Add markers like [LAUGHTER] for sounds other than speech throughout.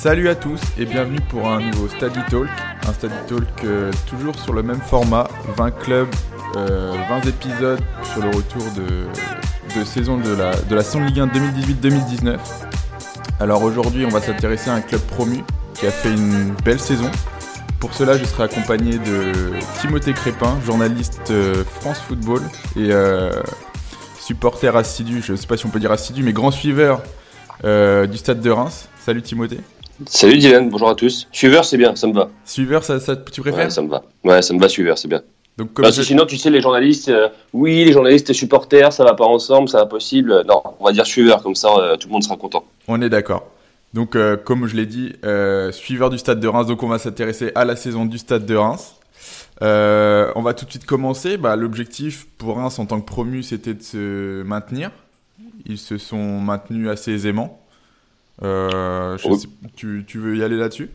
Salut à tous et bienvenue pour un nouveau Study Talk. Un Study Talk euh, toujours sur le même format, 20 clubs, 20 euh, épisodes sur le retour de, saison de la, de la Ligue 1 2018-2019. Alors aujourd'hui on va s'intéresser à un club promu qui a fait une belle saison. Pour cela je serai accompagné de Timothée Crépin, journaliste euh, France Football et supporter assidu, je ne sais pas si on peut dire assidu, mais grand suiveur du stade de Reims. Salut Timothée. Salut Dylan, bonjour à tous. Suiveur, c'est bien, ça me va. Suiveur, ça, ça tu préfères Ouais, ça me va. Ouais, ça me va, suiveur, c'est bien. Donc, Parce que sinon, tu sais, les journalistes, euh, oui, les journalistes et supporters, ça va pas ensemble, ça va possible. Non, on va dire suiveur, comme ça, euh, tout le monde sera content. On est d'accord. Donc, euh, comme je l'ai dit, suiveur du Stade de Reims, donc on va s'intéresser à la saison du Stade de Reims. on va tout de suite commencer. Bah, L'objectif pour Reims en tant que promu, c'était de se maintenir. Ils se sont maintenus assez aisément. Euh, tu, veux y aller là-dessus?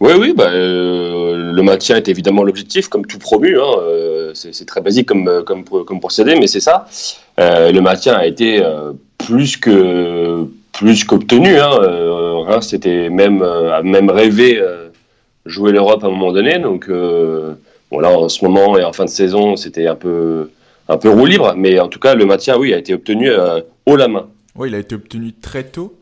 Oui, oui, bah, euh, le maintien est évidemment l'objectif, comme tout promu. Hein, euh, c'est très basique comme, comme, comme procédé, mais c'est ça. le maintien a été plus que plus qu'obtenu. Hein. c'était même même rêvé jouer l'Europe à un moment donné. Donc bon, là, en ce moment et en fin de saison, c'était un peu un peu roue libre, mais en tout cas, le maintien, oui, a été obtenu haut la main. Oui, il a été obtenu très tôt.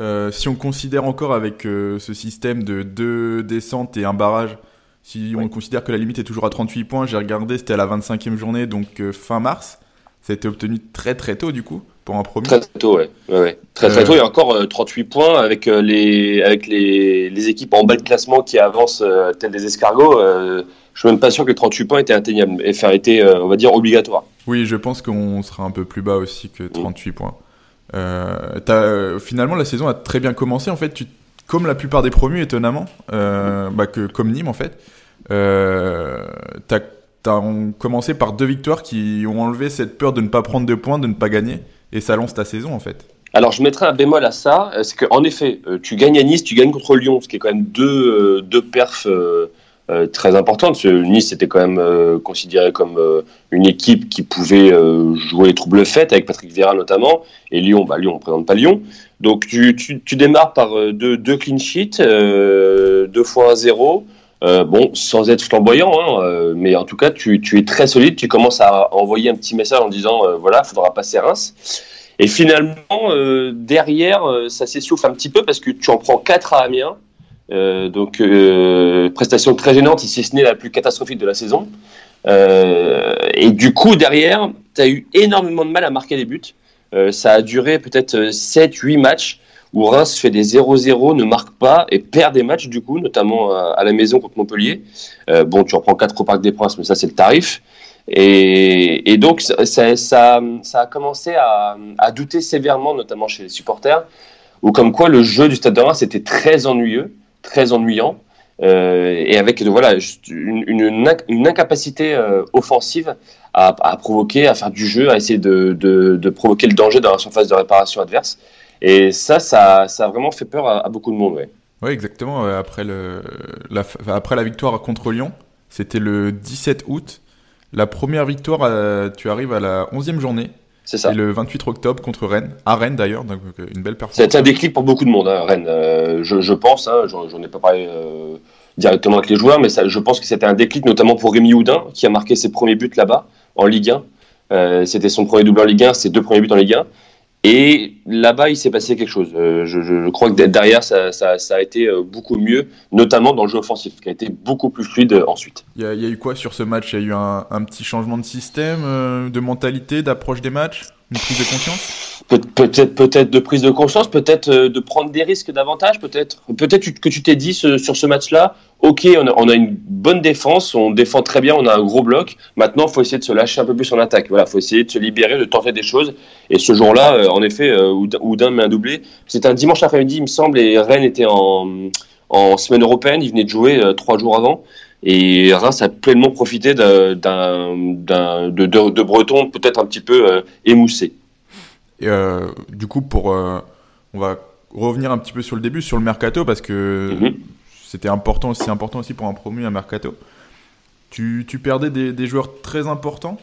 Euh, si on considère encore avec euh, ce système de deux descentes et un barrage, si on considère que la limite est toujours à 38 points, j'ai regardé, c'était à la 25e journée, donc euh, fin mars. Ça a été obtenu très très tôt du coup pour un premier. Très, très tôt, ouais. ouais, Très très tôt. Il y a encore 38 points avec les avec les, les, équipes en bas de classement qui avancent tel des escargots. je suis même pas sûr que les 38 points étaient atteignables, et faire été, on va dire, obligatoire. Oui, je pense qu'on sera un peu plus bas aussi que 38 mm. points. Euh, euh, finalement, la saison a très bien commencé. En fait, tu, comme la plupart des promus, étonnamment, euh, bah, que, comme Nîmes en fait, euh, tu as, commencé par deux victoires qui ont enlevé cette peur de ne pas prendre de points, de ne pas gagner, et ça lance ta saison en fait. Alors je mettrai un bémol à ça, c'est qu'en effet, tu gagnes à Nice, tu gagnes contre Lyon, ce qui est quand même deux, deux perfs très importante. Nice était quand même euh, considéré comme euh, une équipe qui pouvait jouer les troubles faits, avec Patrick Vieira notamment, et Lyon, bah, Lyon, on ne présente pas Lyon. Donc tu, démarres par deux, clean sheets, deux fois un zéro. bon, sans être flamboyant, hein, mais en tout cas, tu, es très solide. Tu commences à envoyer un petit message en disant voilà, il faudra passer Reims. Et finalement, derrière, ça s'essouffle un petit peu parce que tu en prends quatre à Amiens. Euh, donc, euh, prestation très gênante, si ce n'est la plus catastrophique de la saison. Euh, et du coup, derrière, tu as eu énormément de mal à marquer des buts. ça a duré peut-être 7-8 matchs où Reims fait des 0-0, ne marque pas et perd des matchs, du coup, notamment à, la maison contre Montpellier. bon, tu reprends 4 au Parc des Princes, mais ça, c'est le tarif. Et, donc, ça, a commencé à, à, douter sévèrement, notamment chez les supporters, où comme quoi le jeu du Stade de Reims était très ennuyeux très ennuyant. Euh, et avec voilà une, incapacité euh, offensive à, provoquer, à faire du jeu, à essayer de, provoquer le danger dans la surface de réparation adverse. Et ça, ça, ça a vraiment fait peur à, beaucoup de monde. Ouais. Oui, exactement. Après, le, la, après la victoire contre Lyon, c'était le 17 août. La première victoire, euh, tu arrives à la 11e journée. C'est ça. Et le 28 octobre contre Rennes, à Rennes d'ailleurs, donc euh, une belle performance. C'était un déclic pour beaucoup de monde, hein, Rennes. Euh, je, pense, hein, j'en ai pas parlé euh, directement avec les joueurs, mais ça, je pense que c'était un déclic notamment pour Rémi Houdin, qui a marqué ses premiers buts là-bas, en Ligue 1. c'était son premier double en Ligue 1, ses deux premiers buts en Ligue 1. Et là-bas, il s'est passé quelque chose. je, je, crois que derrière, ça, ça, ça, a été beaucoup mieux, notamment dans le jeu offensif, qui a été beaucoup plus fluide ensuite. Il y, a, eu quoi sur ce match? Il y a eu un, un, petit changement de système, de mentalité, d'approche des matchs? Une prise de conscience? Peut-être, peut-être de prise de conscience, peut-être euh, de prendre des risques davantage, peut-être? Peut-être que tu t'es dit sur ce match-là, ok, on a, une bonne défense, on défend très bien, on a un gros bloc. Maintenant, il faut essayer de se lâcher un peu plus en attaque. Voilà, faut essayer de se libérer, de tenter des choses. Et ce jour-là, euh, en effet, euh, Oudin met un doublé. C'était un dimanche après-midi, il me semble, et Rennes était en, en semaine européenne. Il venait de jouer trois jours avant. Et Reims a pleinement profité d'un, de, de, de, Breton peut-être un petit peu euh, émoussé. Et euh, du coup, pour, euh, on va revenir un petit peu sur le début, sur le mercato, parce que mhm. C'était important aussi, important aussi pour un promu, un mercato. Tu, tu perdais des, des, joueurs très importants.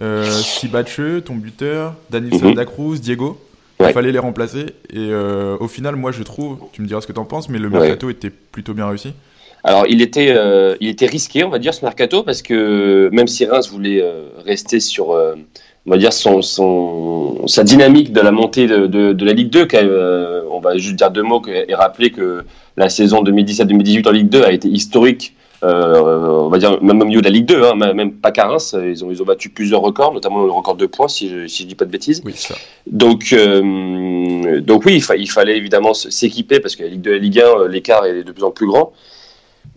Euh, Sibache, ton buteur, Daniel mm Diego. Il fallait les remplacer. Et au final, moi, je trouve, tu me diras ce que tu en penses, mais le mercato était plutôt bien réussi. Alors, il était, il était risqué, on va dire, ce mercato, parce que même si Reims voulait rester sur on va dire son, son, sa dynamique de la montée de, de, de la Ligue 2. Euh, on va juste dire deux mots et rappeler que la saison 2017-2018 en Ligue 2 a été historique. Euh, on va dire même au milieu de la Ligue 2, hein, même pas qu'à Reims, ils ont, ils ont battu plusieurs records, notamment le record de points, si je, si je dis pas de bêtises. Oui, ça. Donc, euh, donc oui, il, il, fallait évidemment s'équiper parce que la Ligue 2 et la Ligue 1, l'écart est de plus en plus grand.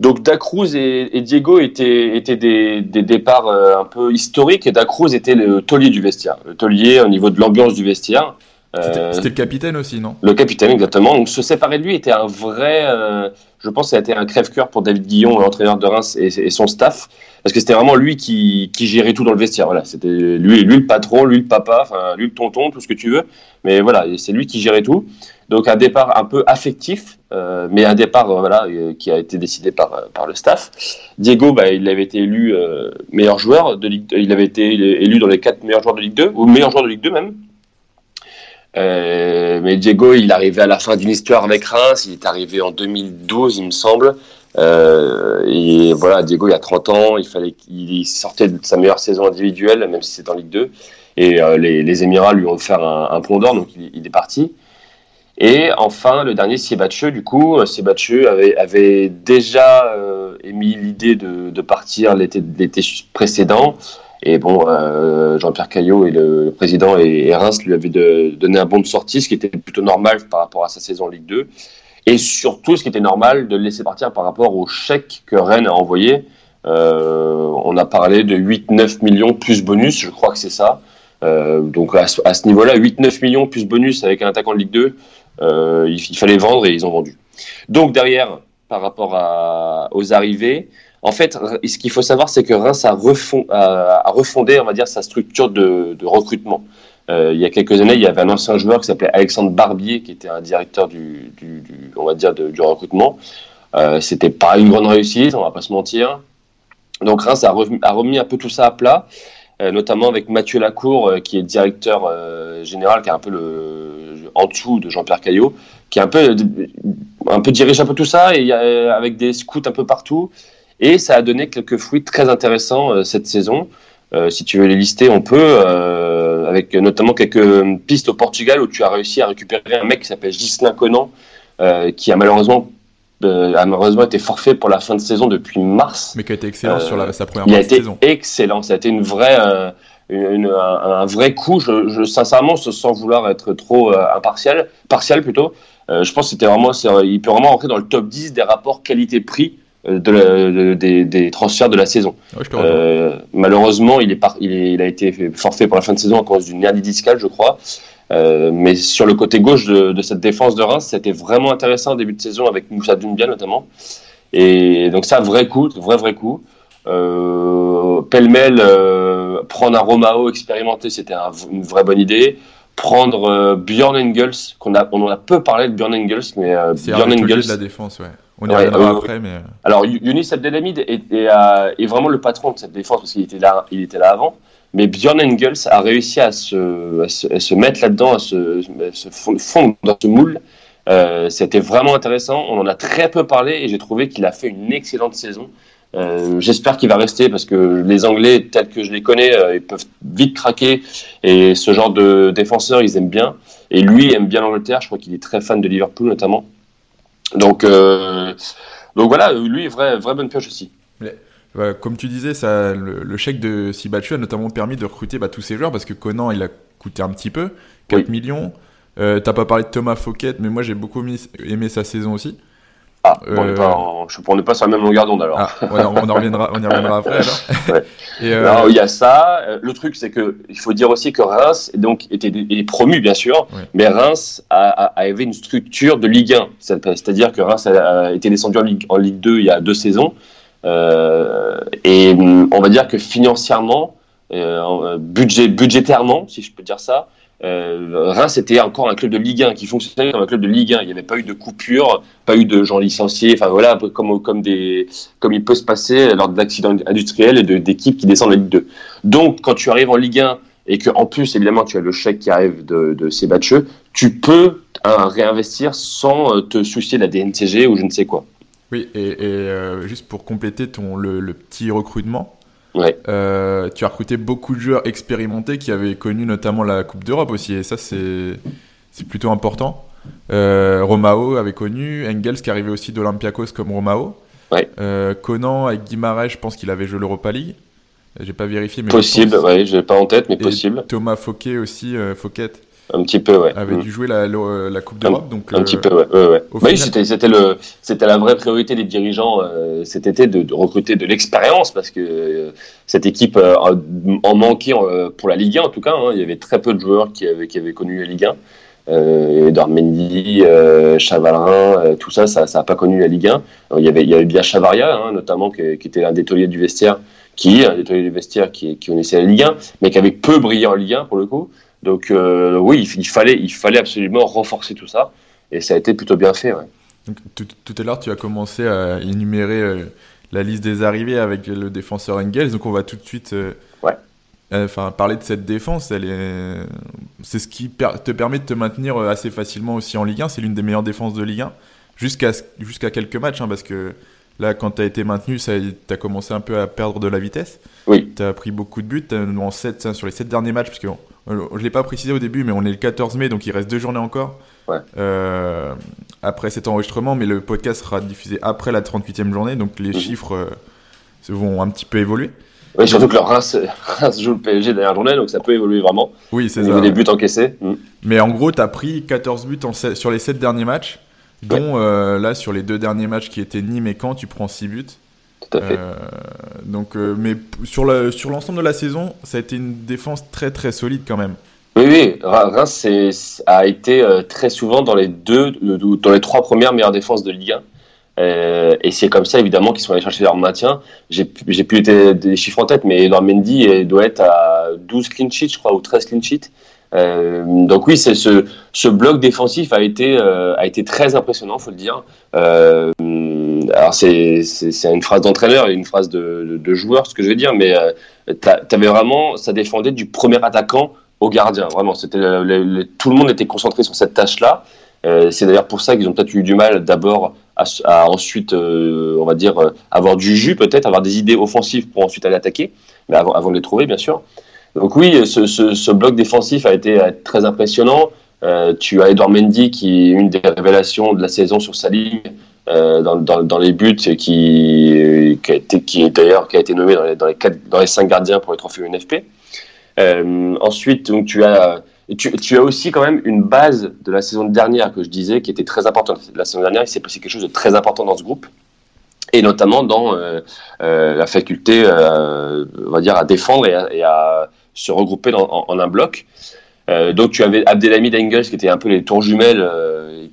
Donc Dacruz et, et, Diego étaient, étaient des, des départs euh, un peu historiques et Dacruz était le taulier du vestiaire, le taulier au niveau de l'ambiance du vestiaire. Euh, c'était le capitaine aussi, non? Le capitaine, exactement. Donc se séparer de lui était un vrai, euh, je pense, que ça a été un crève-cœur pour David Guillon, l'entraîneur de Reims et, et, son staff, parce que c'était vraiment lui qui, qui, gérait tout dans le vestiaire. Voilà, c'était lui, lui le patron, lui le papa, lui le tonton, tout ce que tu veux. Mais voilà, c'est lui qui gérait tout. Donc un départ un peu affectif, euh, mais un départ euh, voilà, qui a été décidé par, par le staff. Diego, bah, il avait été élu meilleur joueur de Ligue 2, il avait été élu dans les quatre meilleurs joueurs de Ligue 2, ou meilleur joueur de Ligue 2 même. Mais Diego, il arrivait à la fin d'une histoire avec Reims, il est arrivé en 2012, il me semble. et voilà, Diego, il y a 30 ans, il fallait qu'il sortait de sa meilleure saison individuelle, même si c'est en Ligue 2. Et les, les, Émirats lui ont offert un, un pont d'or, donc il, est parti. Et enfin, le dernier, Siebatcheux, du coup, euh, Siebatcheux avait, déjà euh, émis l'idée de, partir l'été précédent. Et bon, euh, Jean-Pierre Caillot et le, président et, Reims lui avaient donné un bon de sortie, ce qui était plutôt normal par rapport à sa saison Ligue 2. Et surtout, ce qui était normal de le laisser partir par rapport au chèque que Rennes a envoyé. Euh, on a parlé de 8-9 millions plus bonus, je crois que c'est ça. Euh, donc à, ce niveau-là, 8-9 millions plus bonus avec un attaquant de Ligue 2, euh, il, fallait vendre et ils ont vendu. Donc derrière, par rapport aux arrivées, en fait, ce qu'il faut savoir, c'est que Reims a, refond, a, a, refondé, on va dire, sa structure de, recrutement. Euh, il y a quelques années, il y avait un ancien joueur qui s'appelait Alexandre Barbier, qui était un directeur du, on va dire, du recrutement. Euh, C'était pas une grande réussite, on va pas se mentir. Donc Reims a, remis, un peu tout ça à plat, euh, notamment avec Mathieu Lacour, euh, qui est directeur général, qui est un peu le en dessous de Jean-Pierre Caillot, qui un peu, un peu dirige un peu tout ça, et avec des scouts un peu partout. Et ça a donné quelques fruits très intéressants euh, cette saison. Euh, si tu veux les lister, on peut, euh, avec notamment quelques pistes au Portugal où tu as réussi à récupérer un mec qui s'appelle Gislain Conan, qui a malheureusement, a malheureusement été forfait pour la fin de saison depuis mars. Mais qui a été excellent sur la, sa première il a été saison. excellent. Ça a été une vraie, une, un, un, vrai coup. Je, je, sincèrement, sans vouloir être trop euh, impartial, partial plutôt, je pense que c'était vraiment, il peut vraiment rentrer dans le top 10 des rapports qualité-prix euh, de, de, des, des, transferts de la saison. Ouais, euh, malheureusement, il, est par, il, est, il, a été forfait pour la fin de saison à cause d'une hernie discale, je crois. Euh, mais sur le côté gauche de, de cette défense de Reims, c'était vraiment intéressant au début de saison avec Moussa Doumbia notamment. Et donc ça, vrai coup, vrai vrai coup. Euh, Pêle-mêle, euh, prendre un Romao expérimenté, c'était un, une vraie bonne idée. Prendre Björn Engels, qu'on a, on en a peu parlé de Björn Engels, mais Björn Engels. de la défense, ouais. On y ouais, reviendra euh, après, mais. Alors, Younis Abdelhamid est, est, vraiment le patron de cette défense parce qu'il était là, il était là avant. Mais Björn Engels a réussi à se, à se, à se mettre là-dedans, à se, à se fondre dans ce moule. Euh, C'était vraiment intéressant. On en a très peu parlé et j'ai trouvé qu'il a fait une excellente saison. Euh, J'espère qu'il va rester parce que les Anglais, tels que je les connais, euh, ils peuvent vite craquer et ce genre de défenseurs, ils aiment bien. Et lui aime bien l'Angleterre. Je crois qu'il est très fan de Liverpool notamment. Donc, euh, donc voilà, lui, vrai, vraie bonne pioche aussi. Mais, bah, comme tu disais, ça, le, le chèque de Sibachu a notamment permis de recruter bah, tous ces joueurs parce que Conan, il a coûté un petit peu, 4 oui. millions. Euh, T'as pas parlé de Thomas Fouquet, mais moi j'ai beaucoup aimé sa saison aussi. Ah, euh... on, pas en, je, on n'est pas sur la même longueur d'onde alors. Ah, on, on, en reviendra, on y reviendra après alors. [LAUGHS] ouais. Et euh... il y a ça. Le truc, c'est que il faut dire aussi que Reims donc, était, est promu, bien sûr, ouais. mais Reims a, a, avait une structure de Ligue 1. C'est-à-dire que Reims a, a été descendu en Ligue, en Ligue 2 il y a deux saisons. Euh, et on va dire que financièrement, euh, budget, budgétairement, si je peux dire ça, euh, Reims était encore un club de Ligue 1 qui fonctionnait comme un club de Ligue 1. Il n'y avait pas eu de coupure, pas eu de gens licenciés. Enfin voilà, comme comme des comme il peut se passer lors d'accidents industriels et d'équipes qui descendent en Ligue 2. Donc quand tu arrives en Ligue 1 et que en plus évidemment tu as le chèque qui arrive de, de ces batcheux, tu peux hein, réinvestir sans te soucier de la DNCG ou je ne sais quoi. Oui, et, juste pour compléter ton, le petit recrutement, Ouais. Euh, tu as recruté beaucoup de joueurs expérimentés qui avaient connu notamment la Coupe d'Europe aussi, et ça c'est plutôt important. Euh, Romao avait connu, Engels qui arrivait aussi d'Olympiakos comme Romao. Ouais. Euh, Conan avec Guimarães, je pense qu'il avait joué l'Europa League. J'ai pas vérifié, mais possible, ouais, je l'ai pas en tête, mais possible. Thomas Fouquet aussi, euh, Fouquet. Un petit peu, ouais. Avait mm. dû jouer la, la, Coupe d'Europe, donc. Un petit peu, ouais, ouais, ouais. Bah oui, c'était c'était le c'était la vraie priorité des dirigeants euh, cet été de, de recruter de l'expérience parce que euh, cette équipe euh, en manquait pour la Ligue 1 en tout cas. Hein, il y avait très peu de joueurs qui avaient qui avaient connu la Ligue 1. Euh, Edouard Mendy, euh, Chavalrin, tout ça, ça n'a pas connu la Ligue 1. Alors, il y avait il y avait bien Chavaria, hein, notamment qui, qui était l'un des tauliers du vestiaire, qui est un des tauliers du vestiaire qui qui connaissait la Ligue 1, mais qui avait peu brillé en Ligue 1 pour le coup. Donc euh, oui, il, fallait, il fallait absolument renforcer tout ça, et ça a été plutôt bien fait. Ouais. Donc, tout, tout, à l'heure, tu as commencé à énumérer euh, la liste des arrivées avec le défenseur Engels, donc on va tout de suite euh, ouais. enfin, parler de cette défense. C'est ce qui te permet de te maintenir assez facilement aussi en Ligue 1. C'est l'une des meilleures défenses de Ligue 1, jusqu'à jusqu'à quelques matchs, hein, parce que là, quand tu as été maintenu, tu as commencé un peu à perdre de la vitesse. Oui. Tu as pris beaucoup de buts, en 7, sur les 7 derniers matchs, parce que je ne l'ai pas précisé au début, mais on est le 14 mai, donc il reste deux journées encore. Ouais. Euh, après cet enregistrement, mais le podcast sera diffusé après la 38e journée, donc les Mhm. chiffres euh, vont un petit peu évoluer. Oui, surtout que le Reims, [LAUGHS] Reims joue le PSG dernière journée, donc ça peut évoluer vraiment. Oui, c'est Au ça. niveau des buts encaissés. Mm. Mais en gros, tu as pris 14 buts en sur les 7 derniers matchs, dont euh, là, sur les deux derniers matchs qui étaient Nîmes et Caen, tu prends 6 buts. Tout à fait. Euh, donc, euh, mais sur le- sur l'ensemble de la saison, ça a été une défense très très solide quand même. Oui, oui, Re- Reims a été euh, très souvent dans les deux, dans les trois premières meilleures défenses de Ligue 1. Euh, et c'est comme ça, évidemment, qu'ils sont allés chercher leur maintien. J'ai plus des chiffres en tête, mais Mendy doit être à 12 clean sheets, je crois, ou 13 clean sheets. Euh, donc oui, c'est ce, ce bloc défensif a été, euh, a été très impressionnant, faut le dire. Euh, alors c'est une phrase d'entraîneur et une phrase de, joueur, ce que je veux dire, mais euh, t'avais vraiment, ça défendait du premier attaquant au gardien. Vraiment, c'était tout le monde était concentré sur cette tâche-là. Euh, c'est d'ailleurs pour ça qu'ils ont peut-être eu du mal d'abord à, ensuite, euh, on va dire, avoir du jus, peut-être avoir des idées offensives pour ensuite aller attaquer, mais avant, avant de les trouver, bien sûr. Donc oui, ce, ce, bloc défensif a été très impressionnant. Tu as Edouard Mendy qui est une des révélations de la saison sur sa ligne euh, dans, les buts qui, qui, a été, qui est d'ailleurs qui a été nommé dans les, dans quatre, dans les cinq gardiens pour les trophées UNFP. Euh, ensuite, donc tu as tu, as aussi quand même une base de la saison dernière que je disais qui était très importante. La saison dernière, il s'est passé quelque chose de très important dans ce groupe et notamment dans euh, la faculté, on va dire, à défendre et à, se regrouper en, un bloc. Donc tu avais Abdelhamid Engels qui étaient un peu les tours jumelles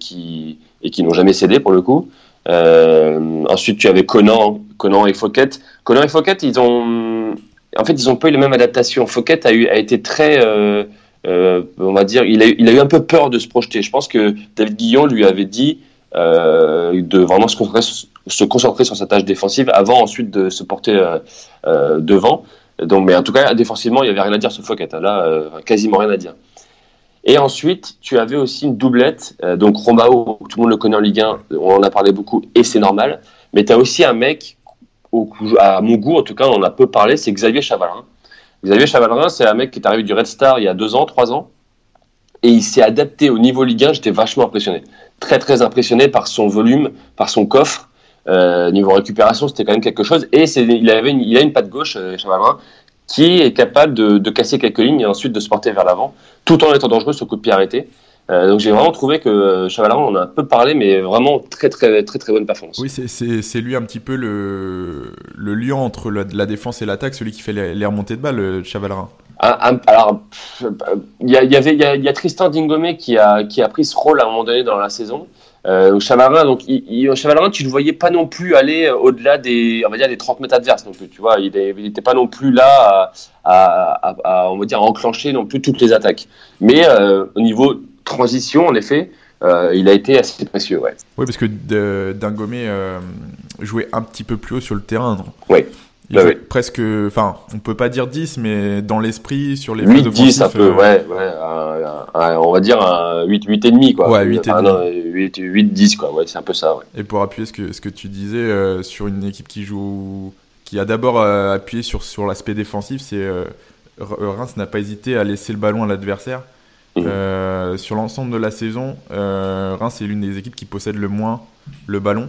qui, et qui n'ont jamais cédé pour le coup. Euh, ensuite tu avais Conan, Conan et Fouquet. Conan et Fouquet, ils ont, en fait, ils ont pas eu la même adaptation. Fouquet a, eu, a été très, euh, on va dire, il a, eu un peu peur de se projeter. Je pense que David Guillon lui avait dit de vraiment se concentrer, se concentrer sur sa tâche défensive avant ensuite de se porter devant. Donc, mais en tout cas, défensivement, il n'y avait rien à dire sur Fouquet. Là, euh, quasiment rien à dire. Et ensuite, tu avais aussi une doublette. Euh, donc, Romao, tout le monde le connaît en Ligue 1, on en a parlé beaucoup et c'est normal. Mais tu as aussi un mec, à mon goût, en tout cas, on en a peu parlé, c'est Xavier Chavalrin. Xavier Chavalrin, c'est un mec qui est arrivé du Red Star il y a deux ans, trois ans. Et il s'est adapté au niveau Ligue 1. J'étais vachement impressionné. Très, très impressionné par son volume, par son coffre. Euh, niveau récupération, c'était quand même quelque chose. Et il, a une patte gauche, euh, Chavalrin, qui est capable de, de, casser quelques lignes et ensuite de se porter vers l'avant, tout en étant dangereux sur coup de pied arrêté. Euh, donc j'ai vraiment trouvé que Chavalrin, on en a un peu parlé, mais vraiment très très très très bonne performance. Oui, c'est lui un petit peu le, le lien entre la, la défense et l'attaque, celui qui fait les, les, remontées de balles, Chavalrin. Un, un, alors, il y, y, avait, il y a Tristan Dingomé qui a, qui a pris ce rôle à un moment donné dans la saison. Euh, Chavarin, donc, il, il, tu le voyais pas non plus aller au-delà des, on va dire, des 30 mètres adverses plus. Tu vois, il n'était pas non plus là à, à, à, on va dire, à enclencher non plus toutes les attaques. Mais euh, au niveau transition, en effet, euh, il a été assez précieux. Ouais. Oui, parce que Dingomé euh, jouait un petit peu plus haut sur le terrain. Oui. Bah jouent oui. presque, enfin, on peut pas dire 10, mais dans l'esprit, sur les 8, phases 10, un peu, euh, ouais, ouais, un- un- un- on va dire un 8, 8 et demi, quoi. Ouais, 8 et Enfin, demi. non, 8, 8, 10, quoi, ouais, c'est un peu ça, ouais. Et pour appuyer ce que, ce que tu disais euh, sur une équipe qui joue, qui a d'abord euh, appuyé sur, sur l'aspect défensif, c'est euh, Reims n'a pas hésité à laisser le ballon à l'adversaire. Euh, sur l'ensemble de la saison, euh, Reims est l'une des équipes qui possède le moins le ballon,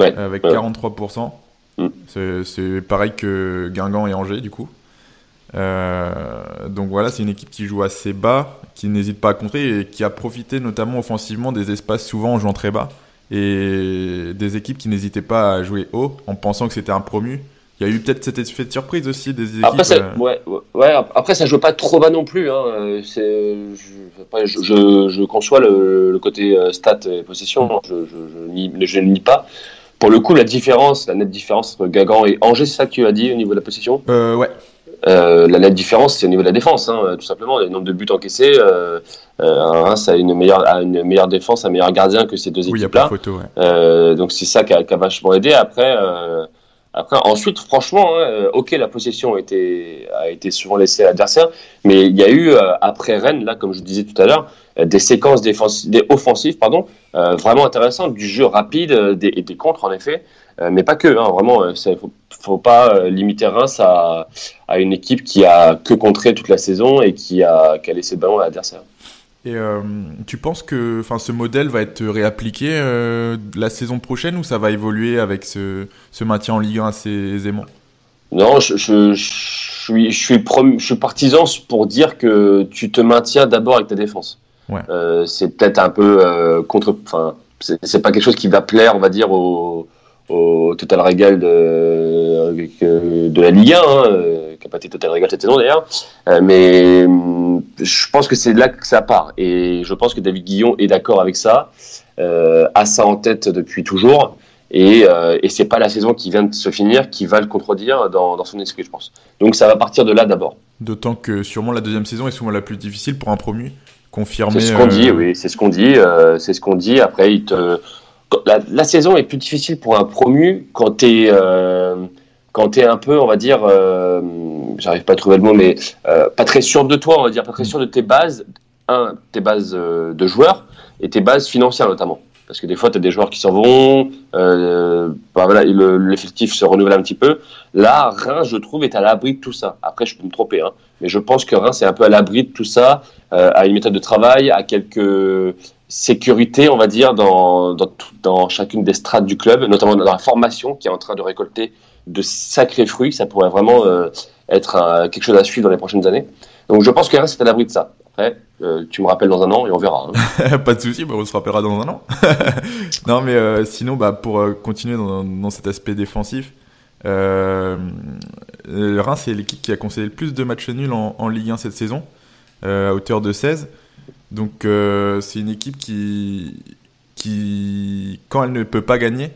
Ouais, avec ouais. 43%. Mhm. C'est- pareil que Guingamp et Angers, du coup. Euh, donc voilà, c'est une équipe qui joue assez bas, qui n'hésite pas à contrer et qui a profité notamment offensivement des espaces souvent en jouant très bas et des équipes qui n'hésitaient pas à jouer haut en pensant que c'était un promu. Il y a eu peut-être cet effet de surprise aussi des équipes. Après ça, euh, ouais, ouais, après, ça joue pas trop bas non plus. Hein. je, après, je, je, je conçois le, le côté euh, stats et possession. Je, je, je, nie, je ne nie pas. Pour le coup, la différence, la nette différence entre Guingamp et Angers, c'est ça que tu as dit au niveau de la possession? Euh, ouais, euh, La nette différence, c'est au niveau de la défense, hein, tout simplement. Le nombre de buts encaissés, euh, euh, Reims a une meilleure, a une meilleure défense, un meilleur gardien que ces deux oui, il n'y a pas équipes-là. de photo. Ouais. Euh, donc c'est ça qui a, qui a vachement aidé. Après, euh, après ensuite, franchement, hein, euh, ok, la possession a été, souvent laissée à l'adversaire, mais il y a eu euh, après Rennes, là, comme je disais tout à l'heure, euh, des séquences des offensives, pardon, vraiment intéressantes, du jeu rapide des, et des contres en effet, mais pas que. Hein, vraiment, euh, ça, faut, pas limiter Reims à, à une équipe qui a que contré toute la saison et qui a, qui a laissé le ballon à l'adversaire. Et euh, tu penses que ce modèle va être réappliqué euh, la saison prochaine ou ça va évoluer avec ce, ce maintien en Ligue 1 assez aisément? Non, je, je, je suis, je, suis prom- je suis partisan pour dire que tu te maintiens d'abord avec ta défense. Ouais. Euh, c'est peut-être un peu contre. Enfin, c'est pas quelque chose qui va plaire, on va dire, au, au total régal de, euh, de la Ligue 1, hein, euh, qui n'a pas été total régal cette saison d'ailleurs. Euh, mais hum, je pense que c'est là que ça part. Et je pense que David Guillon est d'accord avec ça, euh, a ça en tête depuis toujours. Et, euh, et c'est pas la saison qui vient de se finir qui va le contredire dans, dans son esprit, je pense. Donc ça va partir de là d'abord. D'autant que sûrement la deuxième saison est souvent la plus difficile pour un promu. Confirmé. C'est ce qu'on euh, dit, oui, c'est ce qu'on dit. c'est ce qu'on dit. Après, il te... la, saison est plus difficile pour un promu quand t'es euh, quand un peu, on va dire, euh, j'arrive pas à trouver le mot, mais euh, pas très sûr de toi, on va dire, pas très sûr de tes bases. Un, tes bases de joueurs et tes bases financières notamment. Parce que des fois, tu as des joueurs qui s'en vont, bah voilà, l'effectif se renouvelle un petit peu. Là, Reims, je trouve, est à l'abri de tout ça. Après, je peux me tromper, hein, mais je pense que Reims est un peu à l'abri de tout ça, à une méthode de travail, à quelques sécurités, on va dire, dans, dans, chacune des strates du club, notamment dans la formation qui est en train de récolter de sacrés fruits. Ça pourrait vraiment euh, être un- quelque chose à suivre dans les prochaines années. Donc, je pense que Reims est à l'abri de ça. Après, euh, tu me rappelles dans un an et on verra. hein. [LAUGHS] pas de souci, on se rappellera dans un an. [LAUGHS] non, mais euh, sinon, bah, pour continuer dans, cet aspect défensif, euh, Reims c'est l'équipe qui a concédé le plus de matchs nuls en, en Ligue 1 cette saison, à hauteur de 16. Donc euh, c'est une équipe qui, qui, quand elle ne peut pas gagner,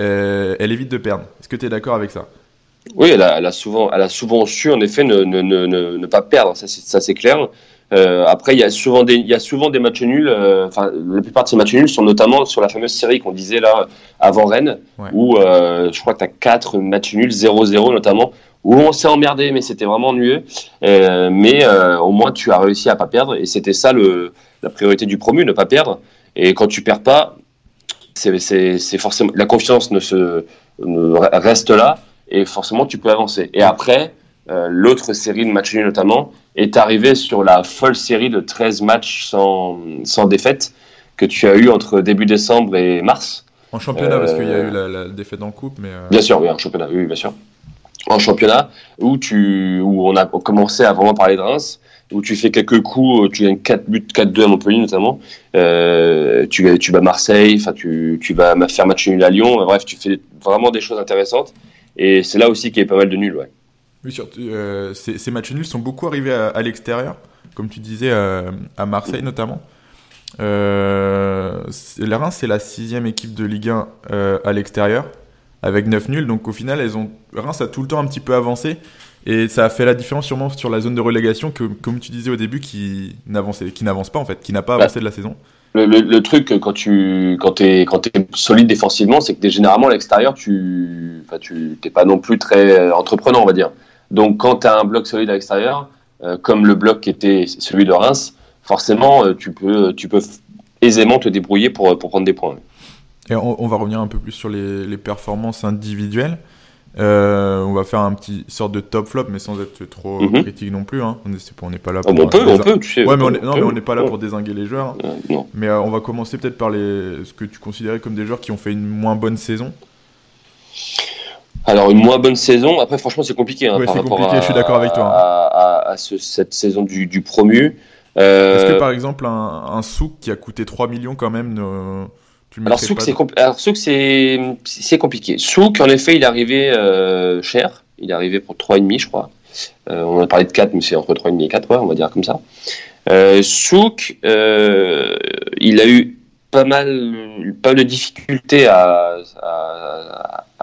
euh, elle évite de perdre. Est-ce que tu es d'accord avec ça? Oui, elle a, elle a souvent, elle a souvent su en effet ne, ne, ne, pas perdre, ça c'est, clair. Euh, après, il y a souvent des, il y a souvent des matchs nuls. euh, Enfin, la plupart de ces matchs nuls sont notamment sur la fameuse série qu'on disait là avant Rennes, Ouais. où euh, je crois que tu as quatre matchs nuls, 0-0 notamment, où on s'est emmerdé, mais c'était vraiment ennuyeux. Euh, mais euh, au moins, tu as réussi à pas perdre, et c'était ça le, la priorité du promu, ne pas perdre. Et quand tu perds pas, c'est, forcément la confiance ne se ne reste là, et forcément tu peux avancer. Et après, euh, l'autre série de matchs nuls notamment est arrivée sur la folle série de 13 matchs sans, sans défaite que tu as eu entre début décembre et mars. En championnat, parce qu'il y a eu la, la défaite en coupe, mais. euh, Bien sûr, oui, en championnat, oui, bien sûr. En championnat, où, tu, où on a commencé à vraiment parler de Reims, où tu fais quelques coups, tu gagnes 4 buts, 4-2 à Montpellier notamment, euh, tu, tu bats Marseille, enfin tu, tu vas faire match nul à Lyon, bref, tu fais vraiment des choses intéressantes. Et c'est là aussi qu'il y a pas mal de nuls, ouais. Oui, surtout, euh, ces, ces matchs nuls sont beaucoup arrivés à, l'extérieur, comme tu disais, euh, à Marseille notamment. Euh, la Reims, c'est la sixième équipe de Ligue 1 euh, à l'extérieur, avec 9 nuls. Donc au final, elles ont, Reims a tout le temps un petit peu avancé. Et ça a fait la différence sûrement sur la zone de relégation, que, comme tu disais au début, qui n'avance pas en fait, qui n'a pas Ouais. avancé de la saison. le, truc quand tu quand es quand es solide défensivement, c'est que es, généralement à l'extérieur, tu enfin tu t'es pas non plus très entreprenant, on va dire. Donc quand tu as un bloc solide à l'extérieur, euh, comme le bloc qui était celui de Reims, forcément euh, tu peux tu peux aisément te débrouiller pour pour prendre des points. Et on, va revenir un peu plus sur les, les performances individuelles. Euh, on va faire un petit sorte de top flop, mais sans être trop mhm. critique non plus. Hein. On n'est pas là ah, pour. on peut, on peut, tu sais. Ouais, mais on non, mais on n'est pas là pour désinguer les joueurs. Euh, mais euh, on va commencer peut-être par les, ce que tu considérais comme des joueurs qui ont fait une moins bonne saison. Alors une moins bonne saison. Après, franchement, c'est compliqué. Hein, c'est compliqué. je suis d'accord avec toi. À, cette saison du, du promu. Est-ce que par exemple un, un souk qui a coûté 3 millions quand même alors Souk, c'est compliqué. Souk, en effet, il est arrivé euh, cher. Il est arrivé pour 3,5, je crois. Euh, on a parlé de 4, mais c'est entre 3,5 et 4, ouais, on va dire comme ça. Euh, Souk, il a eu pas mal, pas de difficultés à,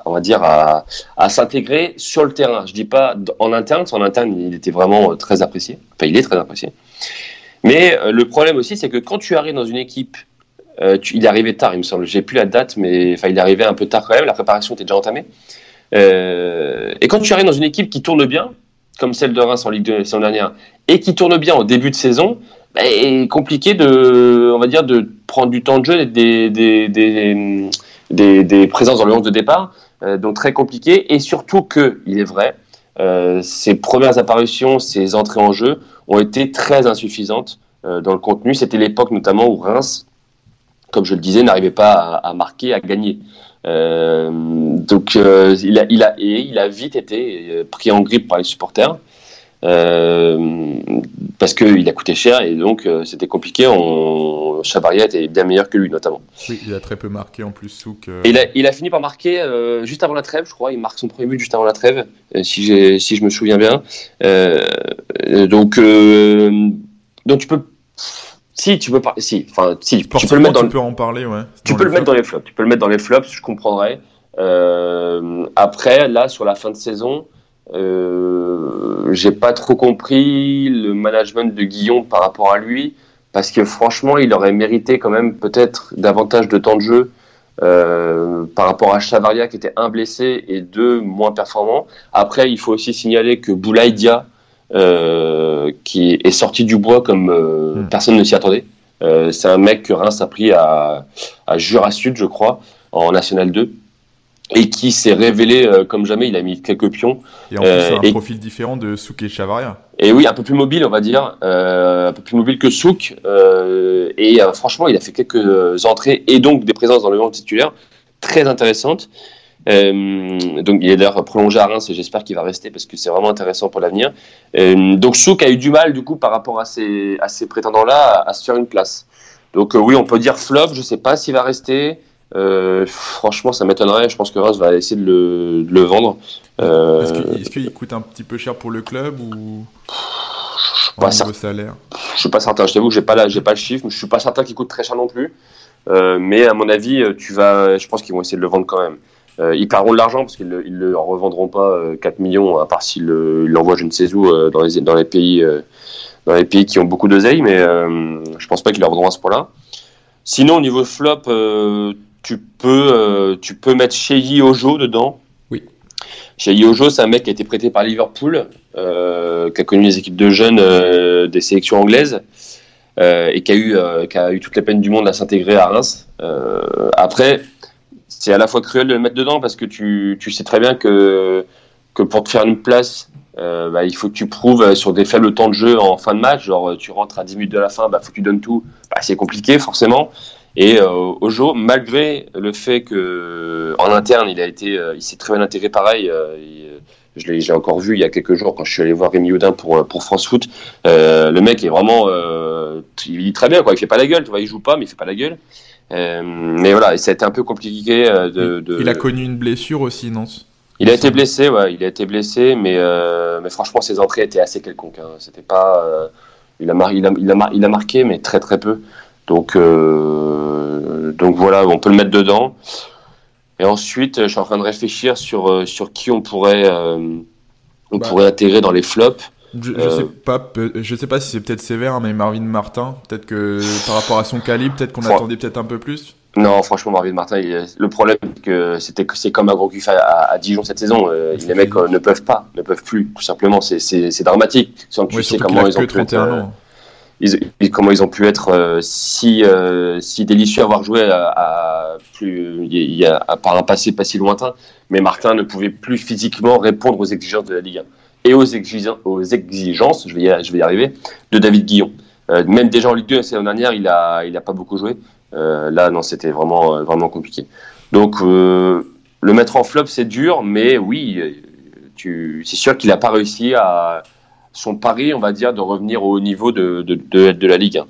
on va dire, à, à s'intégrer sur le terrain. Je dis pas en interne, en interne, il était vraiment très apprécié. Enfin, il est très apprécié. Mais le problème aussi, c'est que quand tu arrives dans une équipe euh, il est arrivé tard, il me semble. J'ai plus la date, mais enfin, il est arrivé un peu tard quand même. La préparation était déjà entamée. Euh, et quand tu arrives dans une équipe qui tourne bien, comme celle de Reims en Ligue 2 la saison dernière, et qui tourne bien au début de saison, bah, est compliqué de, on va dire, de prendre du temps de jeu des, des, présences dans le 11 de départ. Euh, donc très compliqué. Et surtout que, il est vrai, ses premières apparitions, ses entrées en jeu ont été très insuffisantes dans le contenu. C'était l'époque notamment où Reims comme je le disais, n'arrivait pas à, marquer, à gagner. Euh, donc euh, il, a, il, a, et il a vite été euh, pris en grippe par les supporters parce qu'il a coûté cher et donc c'était compliqué. On, Chabaria était bien meilleur que lui notamment. Oui, il a très peu marqué en plus Souk. Il, a, il a fini par marquer juste avant la trêve, je crois. Il marque son premier but juste avant la trêve, si, si je me souviens bien. donc, donc tu peux si tu peux pas, si, enfin, si, tu peux le mettre dans. Tu peux en parler, ouais. Tu peux le mettre dans les flops. Tu peux le mettre dans les flops, je comprendrais. Euh, après, là, sur la fin de saison, euh, j'ai pas trop compris le management de Guillaume par rapport à lui, parce que franchement, il aurait mérité quand même peut-être davantage de temps de jeu euh, par rapport à Chavaria qui était un blessé et deux moins performants. Après, il faut aussi signaler que Boulaïdia euh, qui est sorti du bois comme euh, hmm. personne ne s'y attendait. Euh, c'est un mec que Reims a pris à, à Jura Sud, je crois, en National 2 et qui s'est révélé comme jamais. Il a mis quelques pions. Et en plus, un profil différent de Souk et Chavaria. Et oui, un peu plus mobile, on va dire, un peu plus mobile que Souk. Et franchement, il a fait quelques entrées et donc des présences dans le monde titulaire très intéressantes. Euh, donc il est d'ailleurs prolongé à Reims et j'espère qu'il va rester parce que c'est vraiment intéressant pour l'avenir. Euh, donc Souk a eu du mal du coup par rapport à ces, à ces prétendants-là à, se faire une place. Donc euh, oui, on peut dire flop, je sais pas s'il va rester. franchement, ça m'étonnerait. Je pense que Reims va essayer de le, de le vendre. Est-ce qu'il coûte un petit peu cher pour le club ou pas certain. salaire? Je suis pas certain. Je t'avoue que j'ai pas j'ai pas le chiffre. Je suis pas certain qu'il coûte très cher non plus. mais à mon avis, tu vas. Je pense qu'ils vont essayer de le vendre quand même. Euh, ils perdront de l'argent parce qu'ils ne le, revendront pas 4 euh, millions, à part s'ils l'envoient je ne sais où euh, dans, les, dans, les pays, dans les pays qui ont beaucoup d'oseille, mais je pense pas qu'ils le revendront à ce point-là. Sinon, au niveau flop, tu, peux, tu peux mettre Sheyi Ojo dedans. Oui. Sheyi Ojo, c'est un mec qui a été prêté par Liverpool, qui a connu les équipes de jeunes des sélections anglaises. et qui a, eu, qui a eu toute la peine du monde à s'intégrer à Reims. après, c'est à la fois cruel de le mettre dedans parce que tu, tu sais très bien que, que pour te faire une place, euh, bah, il faut que tu prouves sur des faibles temps de jeu en fin de match. Genre, tu rentres à 10 minutes de la fin, bah, faut que tu donnes tout. Bah, c'est compliqué, forcément. Et euh, Ojo, malgré le fait que en interne, il euh, il s'est très bien intégré pareil. Euh, je l'ai encore vu il y a quelques jours quand je suis allé voir Rémi Houdin pour pour France Foot. le mec est vraiment, il vit très bien quoi. Il fait pas la gueule, tu vois, il joue pas, mais il fait pas la gueule. Euh, mais voilà, ça a été un peu compliqué euh, de, Il a connu une blessure aussi, non? Il a été blessé, ouais, il a été blessé, mais, euh, mais franchement, ses entrées étaient assez quelconques. Hein. C'était pas, il, a il, a, il, a il a marqué, mais très très peu. Donc, donc voilà, on peut le mettre dedans. Et ensuite, je suis en train de réfléchir sur, sur qui on pourrait, on bah. pourrait intégrer dans les flops. Je, je sais pas, je sais pas si c'est peut-être sévère, hein, mais Marvin Martin, peut-être que par rapport à son calibre, peut-être qu'on attendait peut-être un peu plus. Non, franchement, Marvin Martin, le problème, que c'était que c'est comme à Gros à, à, Dijon cette saison. les mecs ne peuvent pas, ne peuvent plus, tout simplement. C'est dramatique. Sans tu sais comment ils ont 31 ans comment ils ont pu être euh, si, euh, si délicieux à avoir joué à, plus, il y a, par un passé pas si lointain, mais Martin ne pouvait plus physiquement répondre aux exigences de la Ligue 1 et aux exigences, aux exigences je, vais y, je vais y arriver, de David Guillon. Euh, même déjà en Ligue 2 la saison dernière, il a, il a pas beaucoup joué. là, non, c'était vraiment, vraiment compliqué. Donc, le mettre en flop, c'est dur, mais oui, c'est sûr qu'il n'a pas réussi à son pari, on va dire, de revenir au niveau de, de, de, la Ligue 1.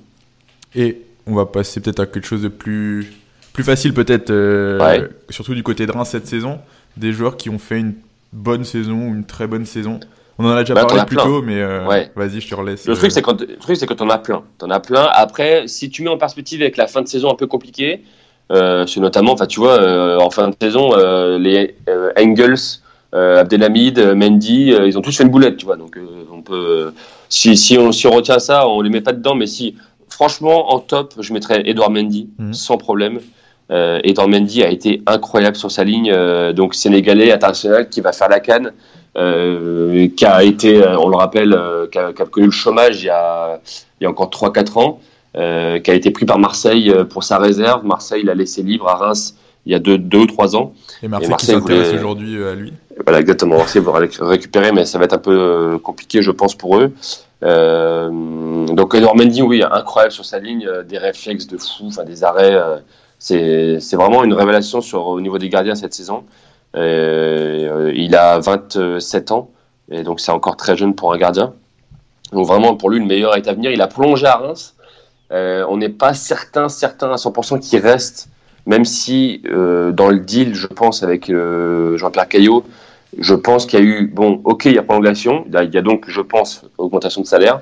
Et on va passer peut-être à quelque chose de plus, plus facile, peut-être, euh, surtout du côté de Reims cette saison. Des joueurs qui ont fait une bonne saison ou une très bonne saison. On en a déjà bah, parlé plus tôt, mais euh, vas-y, je te relaisse. Le truc, c'est quand, c'est quand on a plein. en as plein. Après, si tu mets en perspective avec la fin de saison un peu compliquée, euh, c'est notamment, enfin, tu vois, en fin de saison, les Engels, euh, Abdelhamid, euh, Mendy, euh, ils ont tous fait une boulette, tu vois. Donc on peut, si, si, on, si on retient ça, on les met pas dedans. Mais si, franchement, en top, je mettrais Edouard Mendy mhm. sans problème. Euh, Edouard Mendy a été incroyable sur sa ligne, donc sénégalais international qui va faire la canne, qui a été, on le rappelle, qui a, connu le chômage il y a, il y a encore 3-4 ans, qui a été pris par Marseille pour sa réserve. Marseille l'a laissé libre à Reims il y a 2 deux, ou 3 ans. Et Marseille, qui s'intéresse aujourd'hui à lui voilà, exactement. Marseille va récupérer, mais ça va être un peu euh, compliqué, je pense, pour eux. Euh, donc Mendy, oui, incroyable sur sa ligne, euh, des réflexes de fou, enfin des arrêts. c'est vraiment une révélation sur, au niveau des gardiens cette saison. Il a 27 ans, et donc c'est encore très jeune pour un gardien. Donc vraiment, pour lui, le meilleur est à venir. Il a plongé à Reims. on n'est pas certain, certain à 100% qu'il reste même si dans le deal, je pense, avec Jean-Pierre Caillot, je pense qu'il y a eu, bon, ok, il y a prolongation, il y a donc, je pense, augmentation de salaire,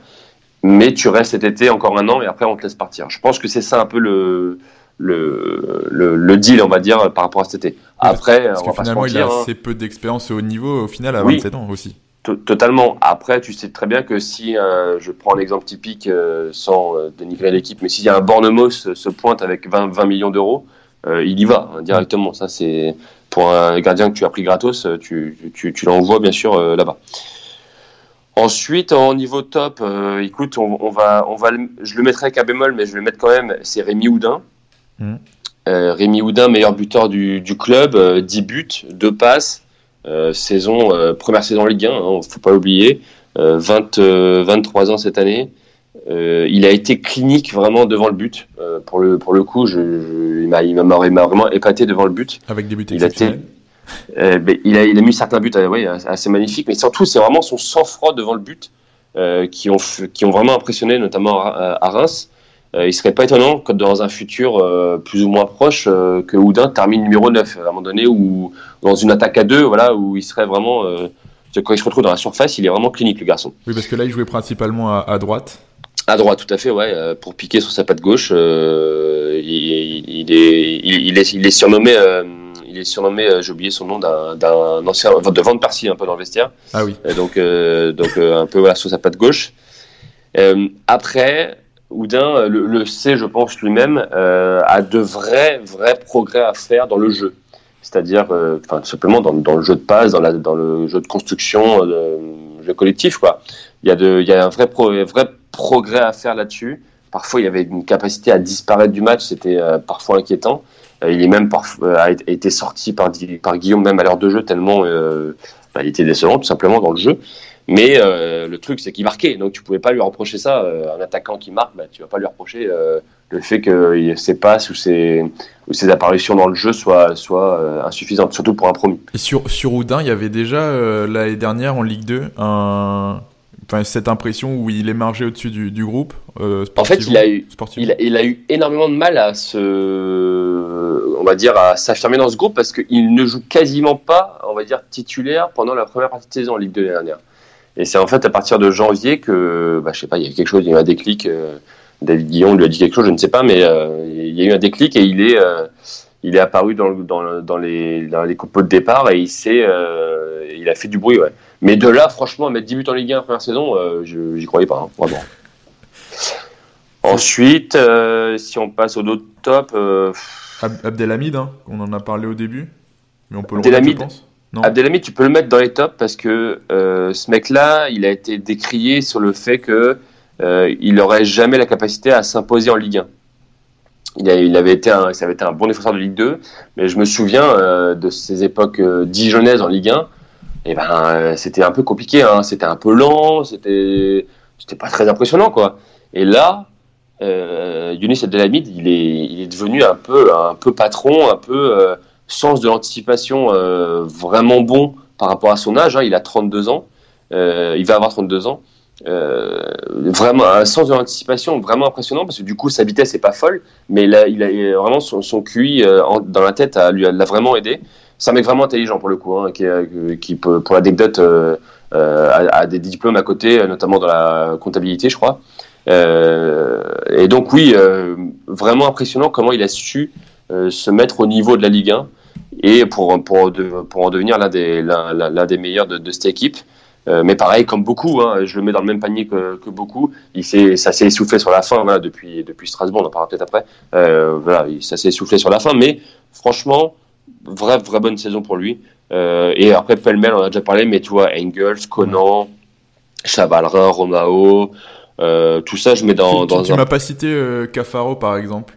mais tu restes cet été encore un an et après on te laisse partir. Je pense que c'est ça un peu le, le, le, deal, on va dire, par rapport à cet été. Après, parce on va finalement, il a hein. assez peu d'expérience au haut niveau au final à 27 ans aussi. Totalement. Après, tu sais très bien que si, euh, je prends un exemple typique euh, sans euh, dénigrer l'équipe, mais s'il y a un Bornemos se pointe avec 20, 20 millions d'euros, il y va hein, directement. Ça, c'est pour un gardien que tu as pris gratos, tu, tu, tu l'envoies bien sûr là-bas. Ensuite, au niveau top, écoute, on, va, on va, je le mettrai avec un bémol, mais je vais le mettre quand même. C'est Rémi Houdin. Mmh. Rémi Houdin, meilleur buteur du, du club, 10 buts, 2 passes, saison, première saison Ligue 1, il ne faut pas l'oublier, 20, 23 ans cette année. Euh, il a été clinique vraiment devant le but. Euh, pour, le, pour le coup, je, je, il m'a vraiment épaté devant le but. Avec des buts il a, euh, ben, il, a, il a mis certains buts ouais, assez magnifiques, mais surtout, c'est vraiment son sang-froid devant le but qui, ont, qui ont vraiment impressionné, notamment à, Reims. Il serait pas étonnant que dans un futur plus ou moins proche que Houdin termine numéro 9 à un moment donné ou dans une attaque à deux voilà où il serait vraiment quand il se retrouve dans la surface il est vraiment clinique le garçon oui parce que là il jouait principalement à droite à droite, tout à fait, ouais, euh, pour piquer sur sa patte gauche. Euh, il, est, il, est, il est surnommé, euh, il est surnommé, j'ai oublié son nom, d'un ancien de Van Persie un peu dans le vestiaire. Ah oui. donc, donc un peu voilà, sur sa patte gauche. après, Houdin le, le, sait, je pense lui-même, a de vrais, vrais progrès à faire dans le jeu. C'est-à-dire, enfin, simplement dans, le jeu de passe, dans, le jeu de construction, le jeu collectif, quoi. Il y a, de, un vrai, pro, vrai progrès à faire là-dessus. Parfois, il y avait une capacité à disparaître du match, c'était euh, parfois inquiétant. Euh, il est même euh, a été sorti par, par Guillaume même à l'heure de jeu tellement bah, il était décevant tout simplement dans le jeu. Mais le truc, c'est qu'il marquait, donc tu pouvais pas lui reprocher ça. un attaquant qui marque, bah, tu vas pas lui reprocher le fait que ses passes ou ses, ou ses apparitions dans le jeu soient, soient insuffisantes, surtout pour un promu. Et sur, sur Oudin, il y avait déjà l'année dernière en Ligue 2 un, enfin, cette impression où il émergeait au-dessus du, du, groupe euh, En fait, il a, eu, il, il, a eu énormément de mal à se, on va dire, à s'affirmer dans ce groupe parce qu'il ne joue quasiment pas, on va dire, titulaire pendant la première partie de saison en Ligue 2 dernière. Et c'est en fait à partir de janvier que, bah, je sais pas, il y a quelque chose, il y a eu un déclic. Euh, David Guillon lui a dit quelque chose, je ne sais pas, mais euh, il y a eu un déclic et il est, euh, il est apparu dans, dans, dans les, dans les de départ et il s'est, il a fait du bruit, ouais. Mais de là, franchement, mettre 10 buts en Ligue 1 en première saison, je j'y croyais pas, hein, vraiment. [LAUGHS] Ensuite, si on passe au d'autres top. Abdelhamid, hein, on en a parlé au début. Mais on peut le remettre, je pense. Abdelhamid, tu peux le mettre dans les tops parce que ce mec-là, il a été décrié sur le fait que il n'aurait jamais la capacité à s'imposer en Ligue 1. Il, avait été un, ça avait été un bon défenseur de Ligue 2, mais je me souviens euh, de ces époques euh, dijonnaises en Ligue 1. Et ben, euh, c'était un peu compliqué. Hein. C'était un peu lent. C'était, c'était pas très impressionnant, quoi. Et là, euh, Younis Abdelhamid, il est, il est devenu un peu, un peu patron, un peu euh, sens de l'anticipation vraiment bon par rapport à son âge. Hein. Il a 32 ans. il va avoir 32 ans. Euh, vraiment un sens de l'anticipation vraiment impressionnant parce que du coup sa vitesse est pas folle mais a, il a vraiment son, son QI euh, dans la tête lui l'a vraiment aidé c'est un mec vraiment intelligent pour le coup hein, qui, qui pour l'anecdote euh, a, des diplômes à côté notamment dans la comptabilité je crois et donc oui vraiment impressionnant comment il a su se mettre au niveau de la Ligue 1 et pour, pour, pour en devenir l'un des, l'un, des meilleurs de, de cette équipe euh, mais pareil, comme beaucoup, hein, je le mets dans le même panier que, que beaucoup. Il ça s'est essoufflé sur la fin voilà, depuis, depuis Strasbourg, on en parlera peut-être après. Euh, voilà, ça s'est essoufflé sur la fin, mais franchement, vraie, vraie bonne saison pour lui. Euh, et après, pêle-mêle, on a déjà parlé, mais tu vois, Engels, Conan, Chavalrin, Romao, tout ça, je mets dans. Tu, dans tu, m'as pas cité Cafaro, par exemple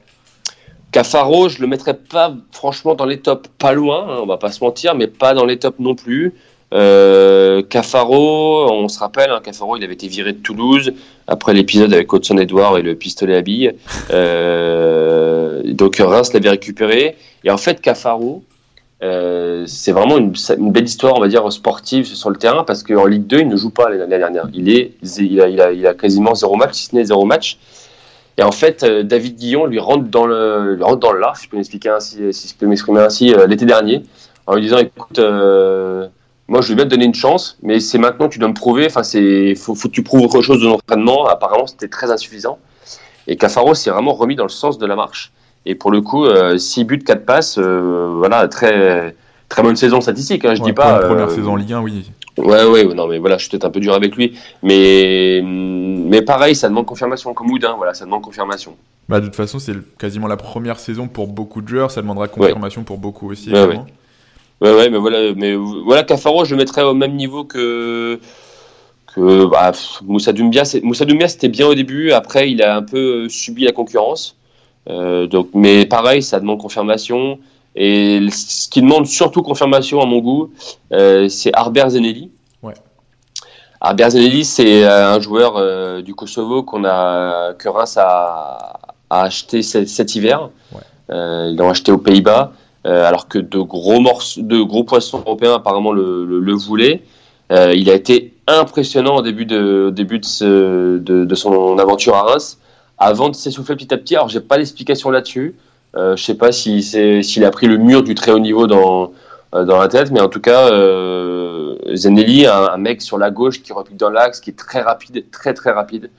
Cafaro, je le mettrais pas franchement dans les tops, pas loin, hein, on va pas se mentir, mais pas dans les tops non plus. Euh, Cafaro, on se rappelle, hein, Cafaro, il avait été viré de Toulouse après l'épisode avec Hudson Edouard et le pistolet à billes. Euh, donc Reims l'avait récupéré. Et en fait, Cafaro, euh, c'est vraiment une, belle histoire, on va dire, sportive sur le terrain parce qu'en Ligue 2, il ne joue pas l'année dernière. Il, est, il, a, il a quasiment zéro match, si ce n'est zéro match. Et en fait, euh, David Guillon lui rentre dans le, lui rentre dans le si je peux m'expliquer ainsi, si je peux m'exprimer ainsi, euh, l'été dernier, en lui disant, écoute, euh, moi, je vais bien te donner une chance, mais c'est maintenant que tu dois me prouver. Enfin, c'est faut, faut que tu prouves autre chose de l'entraînement. Apparemment, c'était très insuffisant. Et Cafaro s'est vraiment remis dans le sens de la marche. Et pour le coup, 6 euh, buts, 4 passes, euh, voilà, très très bonne saison statistique. Hein, je dis pas. Première euh, saison en Ligue 1, oui. Ouais, ouais, non, mais voilà, je suis peut-être un peu dur avec lui, mais mais pareil, ça demande confirmation comme Houdin, voilà, ça demande confirmation. Bah, de toute façon, c'est quasiment la première saison pour beaucoup de joueurs, ça demandera confirmation pour beaucoup aussi. Ouais, Ouais, ouais, mais voilà, mais voilà, Cafaro, je le mettrais au même niveau que que bah, Moussa Doumbia. Moussa Doumbia, c'était bien au début. Après, il a un peu subi la concurrence. Euh, donc, mais pareil, ça demande confirmation. Et ce qui demande surtout confirmation à mon goût, euh, c'est Arber Zenelli. Ouais. Arber Zenelli, c'est euh, un joueur euh, du Kosovo qu'on a que Reims a, a acheté cet, cet hiver. Ouais. Euh, ils l'ont acheté aux Pays-Bas. Alors que de gros morceaux, de gros poissons européens apparemment le, le, voulaient. Il a été impressionnant au début de, début de, de, son aventure à Reims, avant de s'essouffler petit à petit. Alors j'ai pas l'explication là-dessus. Euh, je sais pas s'il s'il a pris le mur du très haut niveau dans, dans la tête, mais en tout cas, euh, Zenelli, un, un, mec sur la gauche qui repique dans l'axe, qui est très rapide, très très rapide.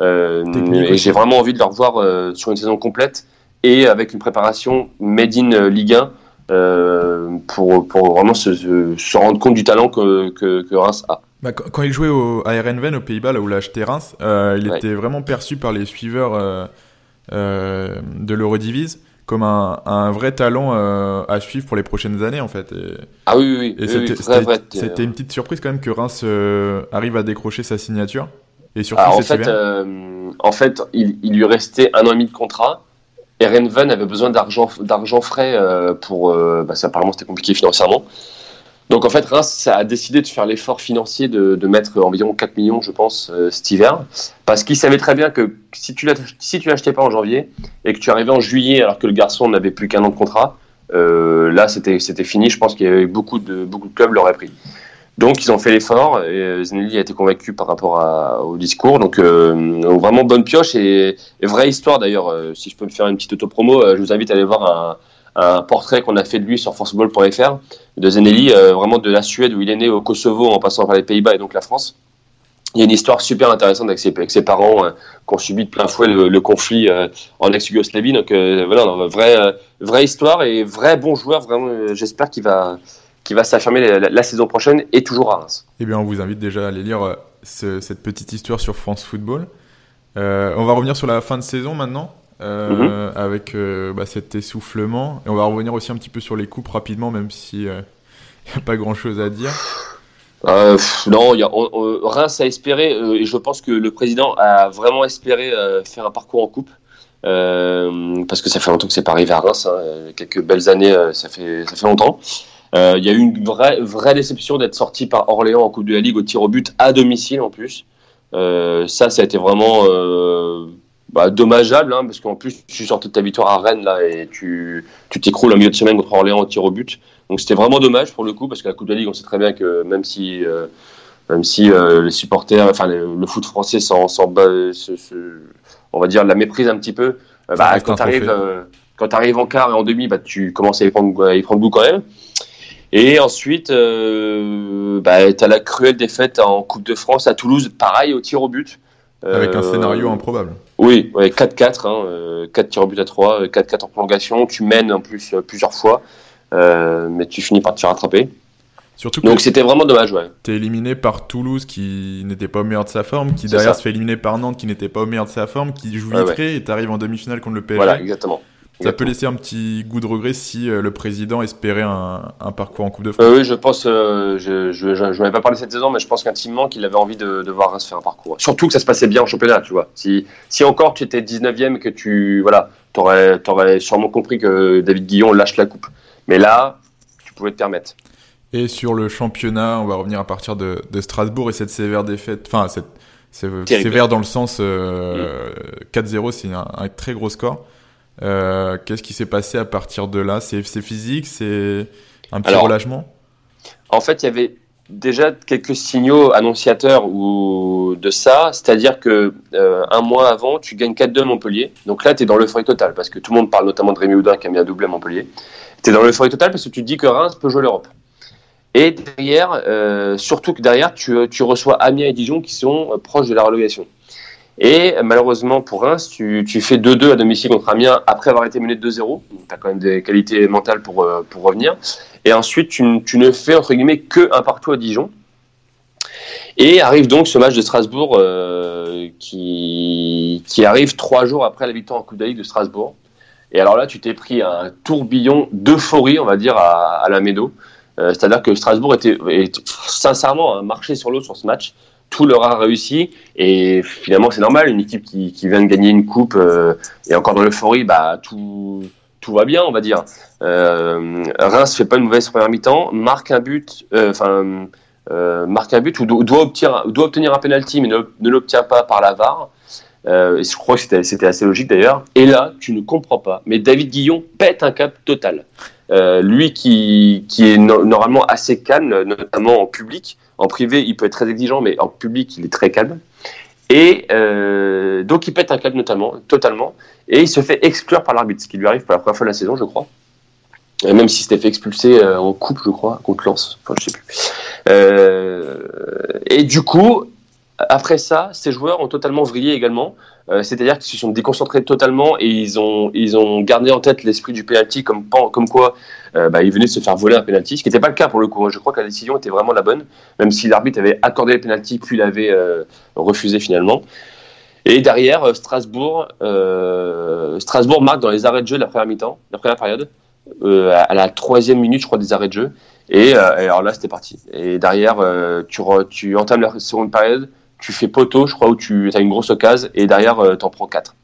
Euh, et j'ai vraiment envie de le revoir sur une saison complète et avec une préparation made in Ligue 1 euh, pour, pour vraiment se, se, rendre compte du talent que, que, que Reims a. Bah, quand il jouait au, à Erenven, aux Pays-Bas, là où l'a acheté Reims, euh, il était vraiment perçu par les suiveurs euh, euh de l'Eurodivise comme un, un, vrai talent euh, à suivre pour les prochaines années en fait. Et, ah oui, oui, oui. c'était une petite surprise quand même que Reims arrive à décrocher sa signature. Et surtout en, fait, en fait, il, il lui restait un an et demi de contrat. Erenven avait besoin d'argent, frais euh, pour. Euh, bah, ça, apparemment, c'était compliqué financièrement. Donc en fait, Reims a décidé de faire l'effort financier de, mettre environ 4 millions, je pense, euh, cet hiver, parce qu'il savait très bien que si tu si l'achetais pas en janvier et que tu arrivais en juillet alors que le garçon n'avait plus qu'un an de contrat, euh, là c'était fini. Je pense qu'il y avait beaucoup de beaucoup de clubs l'auraient pris. Donc ils ont fait l'effort et euh, Zenelli a été convaincu par rapport au discours. Donc euh, vraiment bonne pioche et, vraie histoire d'ailleurs. Si je peux me faire une petite auto-promo, euh, je vous invite à aller voir un, un portrait qu'on a fait de lui sur forceball.fr de Zenelli, vraiment de la Suède où il est né au Kosovo en passant par les Pays-Bas et donc la France. Il y a une histoire super intéressante avec ses, parents qui ont subi de plein fouet le, conflit en ex-Yougoslavie. Donc voilà, vraie, vraie histoire et vrai bon joueur. Vraiment, j'espère qu'il va qui va s'affirmer la, saison prochaine et toujours à Reims. Eh bien, on vous invite déjà à aller lire cette petite histoire sur France Football. on va revenir sur la fin de saison maintenant. Mhm. avec bah, cet essoufflement. Et on va revenir aussi un petit peu sur les coupes rapidement, même si [LAUGHS] il n'y a pas grand chose à dire. Euh, non, y a, Reims a espéré, euh, et je pense que le président a vraiment espéré euh, faire un parcours en coupe. parce que ça fait longtemps que c'est pas arrivé à Reims, hein, quelques belles années, ça fait ça fait longtemps. Il y a eu une vraie vraie déception d'être sorti par Orléans en Coupe de la Ligue au tir au but à domicile en plus. ça, ça a été vraiment bah, dommageable, hein, parce qu'en plus tu sortais de ta victoire à Rennes là et tu tu t'écroules en milieu de semaine contre Orléans au tir au but. Donc c'était vraiment dommage pour le coup, parce que la Coupe de la Ligue, on sait très bien que même si, euh, même si euh, les supporters, enfin le, foot français s'en, on va dire, la méprise un petit peu, euh, bah, quand tu arrives, quand arrives en quart et en demi, bah, tu commences à y prendre, à y prendre goût quand même. Et ensuite, bah, tu as la cruelle défaite en Coupe de France à Toulouse, pareil au tir au but. Avec un scénario improbable. Oui, ouais, 4-4, hein, 4 tirs au but à 3, 4-4 en prolongation, tu mènes en plus plusieurs fois. Euh, mais tu finis par te faire attraper. Surtout Donc c'était vraiment dommage, ouais. T'es éliminé par Toulouse qui n'était pas au meilleur de sa forme, qui derrière se fait éliminer par Nantes qui n'était pas au meilleur de sa forme, qui joue vitré et t'arrives en demi-finale contre le PSG. Voilà, exactement. Ça peut laisser un petit goût de regret si euh, le président espérait un, parcours en Coupe de France. Euh, oui, je pense, je, je, je, n'avais pas parlé cette saison, mais je pense qu'intimement qu'il avait envie de, de voir Reims faire un parcours. Surtout que ça se passait bien en championnat, tu vois. Si, si encore tu étais 19ème et que tu, voilà, t'aurais, aurais sûrement compris que David Guillon lâche la coupe. Mais là, tu pouvais te permettre. Et sur le championnat, on va revenir à partir de, Strasbourg et cette sévère défaite. Enfin, cette, sévère dans le sens 4-0, euh, c'est un, très gros score. Euh, qu'est-ce qui s'est passé à partir de là? C'est physique? C'est un petit relâchement? En fait, il y avait déjà quelques signaux annonciateurs ou de ça, c'est-à-dire que euh, un mois avant, tu gagnes 4-2 à Montpellier. Donc là, tu es dans l'euphorie totale parce que tout le monde parle notamment de Rémi Houdin qui a mis un doublé à Montpellier tu es dans l'euphorie totale parce que tu te dis que Reims peut jouer l'Europe. Et derrière, euh, surtout que derrière, tu, tu, reçois Amiens et Dijon qui sont proches de la relégation. Et malheureusement pour Reims, tu, fais 2-2 à domicile contre Amiens après avoir été mené 2-0. Tu as quand même des qualités mentales pour, euh, pour revenir. Et ensuite, tu, tu, ne fais entre guillemets que un partout à Dijon. Et arrive donc ce match de Strasbourg euh, qui, qui arrive trois jours après la victoire en Coupe de de Strasbourg. Et alors là, tu t'es pris un tourbillon d'euphorie, on va dire, à, la Médo. Euh, c'est-à-dire que Strasbourg était, sincèrement un marché sur l'eau sur ce match. Tout leur a réussi et finalement c'est normal. Une équipe qui, vient de gagner une coupe euh, et encore dans l'euphorie, bah tout tout va bien, on va dire. Euh, Reims fait pas une mauvaise première mi-temps, marque un but, euh, enfin marque un but ou doit, obtenir, doit obtenir un penalty mais ne, l'obtient pas par la VAR. Euh, je crois que c'était assez logique d'ailleurs. Et là, tu ne comprends pas. Mais David Guillon pète un cap total. Euh, lui qui, qui est normalement assez calme, notamment en public. En privé, il peut être très exigeant, mais en public, il est très calme. Et euh, donc, il pète un cap notamment, totalement. Et il se fait exclure par l'arbitre, ce qui lui arrive pour la première fois de la saison, je crois. Même si s'était fait expulser en coupe, je crois, contre Lens. Enfin, je sais plus. et du coup, après ça, ces joueurs ont totalement vrillé également. Euh, c'est-à-dire qu'ils se sont déconcentrés totalement et ils ont, ils ont gardé en tête l'esprit du penalty comme, comme quoi euh, bah, ils venaient de se faire voler un penalty, ce qui n'était pas le cas pour le coup. Je crois que la décision était vraiment la bonne, même si l'arbitre avait accordé le penalty puis l'avait euh, refusé finalement. Et derrière, Strasbourg, Strasbourg marque dans les arrêts de jeu de la première mi-temps, la première période, à la troisième minute, je crois, des arrêts de jeu. Et, alors là, c'était parti. Et derrière, tu entames la seconde période tu fais poteau, je crois, où tu as une grosse occasion, et derrière, euh, tu en prends 4.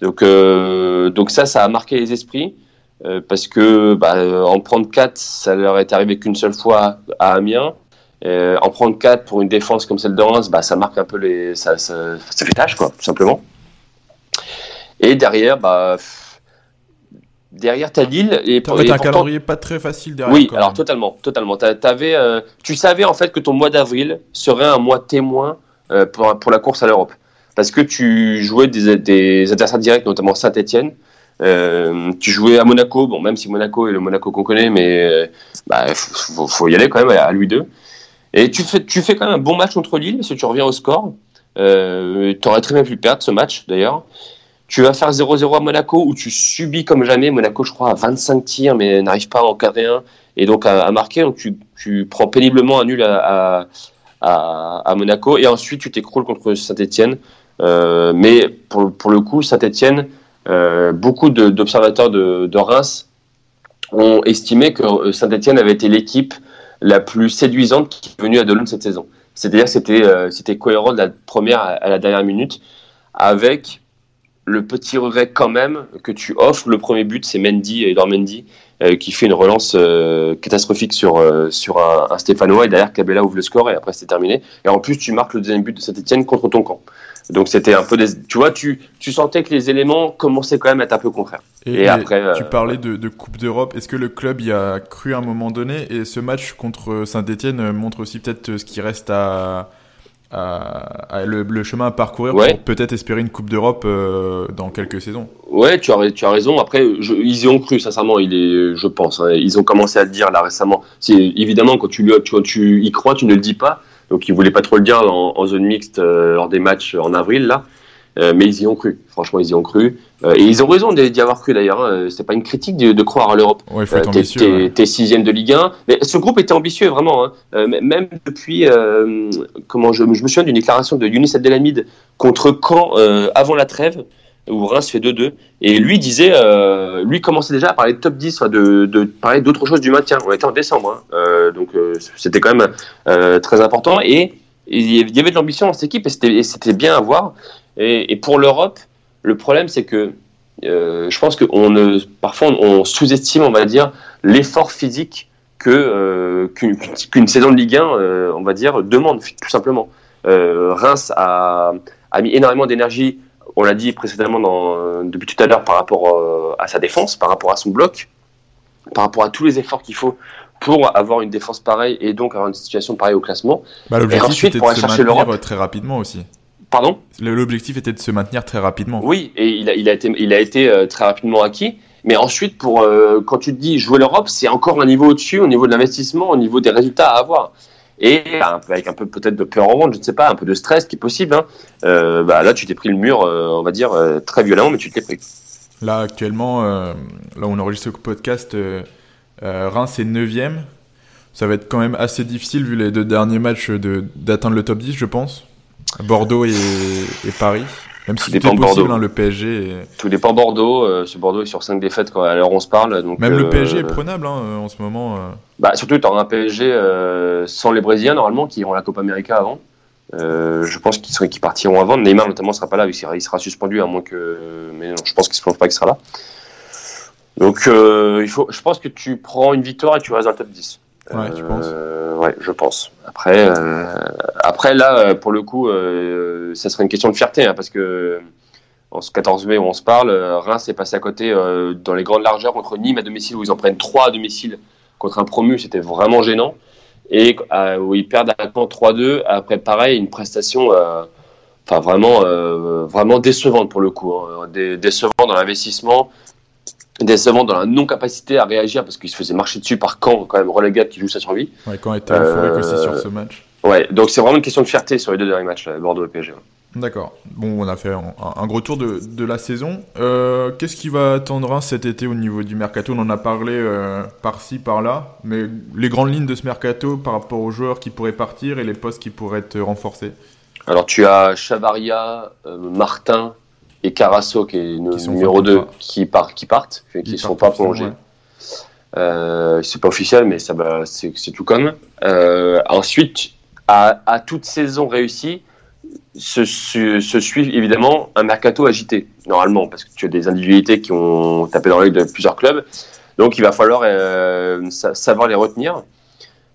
Donc, euh, donc ça, ça a marqué les esprits, euh, parce que bah, en prendre 4, ça leur est arrivé qu'une seule fois à Amiens. en prendre 4 pour une défense comme celle de Reims, bah, ça marque un peu les. Ça, ça, ça fait tâche, quoi, tout simplement. Et derrière, bah. Derrière ta Lille et pour un calendrier pas très facile derrière. Oui, alors totalement, totalement. Avais, tu savais en fait que ton mois d'avril serait un mois témoin euh, pour, pour, la course à l'Europe. Parce que tu jouais des, des adversaires directs, notamment Saint-Etienne. Euh, tu jouais à Monaco, bon, même si Monaco est le Monaco qu'on connaît, mais euh, bah, faut, y aller quand même à lui deux. Et tu fais, tu fais quand même un bon match contre Lille, parce que tu reviens au score. Euh, tu aurais très bien pu perdre ce match, d'ailleurs. Tu vas faire 0-0 à Monaco, où tu subis comme jamais. Monaco, je crois, à 25 tirs, mais n'arrive pas à encadrer un. et donc à, marquer. Donc tu, prends péniblement un nul à, à Monaco et ensuite tu t'écroules contre Saint-Etienne. Euh, mais pour, pour, le coup, Saint-Etienne, euh, beaucoup d'observateurs de, de, Reims ont estimé que Saint-Etienne avait été l'équipe la plus séduisante qui est venue à Dolon cette saison. C'est-à-dire que c'était euh, cohérent de la première à, la dernière minute, avec le petit regret quand même que tu offres le premier but, c'est Mendy, Edouard Mendy, euh, qui fait une relance euh, catastrophique sur, euh, sur un, un, Stéphanois et derrière Cabella ouvre le score et après c'est terminé. Et en plus, tu marques le deuxième but de Saint-Etienne contre ton camp. Donc c'était un peu des... Tu vois, tu, tu sentais que les éléments commençaient quand même à être un peu contraires. Et, après... Tu parlais de, de Coupe d'Europe. Est-ce que le club y a cru à un moment donné? Et ce match contre Saint-Etienne montre aussi peut-être ce qui reste à le, chemin à parcourir pour peut-être espérer une Coupe d'Europe euh, dans quelques saisons. Ouais, tu as, tu as raison. Après, ils y ont cru, sincèrement, il est, je pense. Hein. ils ont commencé à le dire là récemment. Évidemment, quand tu, tu, tu y crois, tu ne le dis pas. Donc, ils voulaient pas trop le dire en, zone mixte euh, lors des matchs en avril, là. Euh, mais ils y ont cru. Franchement, ils y ont cru. Euh, et ils ont raison d'y avoir cru d'ailleurs. Hein. C'est pas une critique de, croire à l'Europe. Ouais, ambitieux. T'es sixième de Ligue 1. Mais ce groupe était ambitieux vraiment. Hein. Euh, même depuis, comment je, je, me souviens d'une déclaration de Younis Abdelhamid contre Caen avant la trêve où Reims fait 2-2 et lui disait, lui commençait déjà à parler de top 10, de, de parler d'autre chose du maintien. On était en décembre, hein. donc c'était quand même très important et il y avait de l'ambition dans cette équipe et c'était bien à voir. Et, pour l'Europe, le problème, c'est que euh, je pense que ne, parfois on sous-estime, on va dire, l'effort physique que euh, qu'une saison de Ligue 1, euh, on va dire, demande tout simplement. Reims a, a, mis énormément d'énergie, on l'a dit précédemment dans, depuis tout à l'heure, par rapport à sa défense, par rapport à son bloc, par rapport à tous les efforts qu'il faut pour avoir une défense pareille et donc avoir une situation pareille au classement. Bah, et ensuite, pour aller chercher l'Europe très rapidement aussi. Pardon L'objectif était de se maintenir très rapidement. Oui, et il a, il a été, il a été euh, très rapidement acquis. Mais ensuite, pour, euh, quand tu te dis jouer l'Europe, c'est encore un niveau au-dessus, au niveau de l'investissement, au niveau des résultats à avoir. Et avec un peu peut-être de peur en vente, je ne sais pas, un peu de stress qui est possible. Hein. Euh, bah, là, tu t'es pris le mur, on va dire, très violemment, mais tu t'es pris. Là, actuellement, là on enregistre ce podcast, Reims est 9 Ça va être quand même assez difficile, vu les deux derniers matchs, d'atteindre le top 10, je pense. Bordeaux et, Paris. Même si c'est possible, Bordeaux. Hein, le PSG. Tout dépend Bordeaux. Euh, ce Bordeaux est sur 5 défaites quand, à l'heure on se parle. Donc, Même le PSG est euh, prenable hein, euh, en ce moment. Bah, surtout, tu auras un PSG sans les Brésiliens, normalement, qui iront la Copa América avant. je pense qu'ils partiront avant. Neymar, notamment, ne sera pas là. Il sera, il sera suspendu, à moins que. Mais non, je pense qu'il ne pense pas qu'il sera là. Donc, il faut, je pense que tu prends une victoire et tu restes dans le top 10. Penses? Ouais, je pense. Après, euh, après là, euh, pour le coup, euh, ça serait une question de fierté, hein, parce que en ce 14 mai où on se parle, Reims est passé à côté dans les grandes largeurs contre Nîmes à domicile, où ils en prennent 3 à domicile contre un promu, c'était vraiment gênant. Et où ils perdent à Caen 3-2, après pareil, une prestation vraiment, vraiment décevante pour le coup, hein, décevant dans l'investissement, décevant dans la non-capacité à réagir parce qu'il se faisait marcher dessus par Caen, quand même relégable qui joue sa survie. Ouais, Caen était euphorique aussi sur ce match. Ouais, donc c'est vraiment une question de fierté sur les deux derniers matchs, Bordeaux et PSG. D'accord. Bon, on a fait un, gros tour de, de la saison. Euh, Qu'est-ce qui va attendre cet été au niveau du mercato? On en a parlé euh, par-ci, par-là, mais les grandes lignes de ce mercato par rapport aux joueurs qui pourraient partir et les postes qui pourraient être renforcés? Alors tu as Chavaria, euh, Martin, et Carasso qui est numéro 2 qui, part, qui partent, qui ne sont pas prolongés. Euh, c'est pas officiel, mais ça, c'est, tout comme. Euh, ensuite, à, à, toute saison réussie, se, se, suit évidemment un mercato agité, normalement, parce que tu as des individualités qui ont tapé dans l'œil de plusieurs clubs. Donc il va falloir euh, savoir les retenir.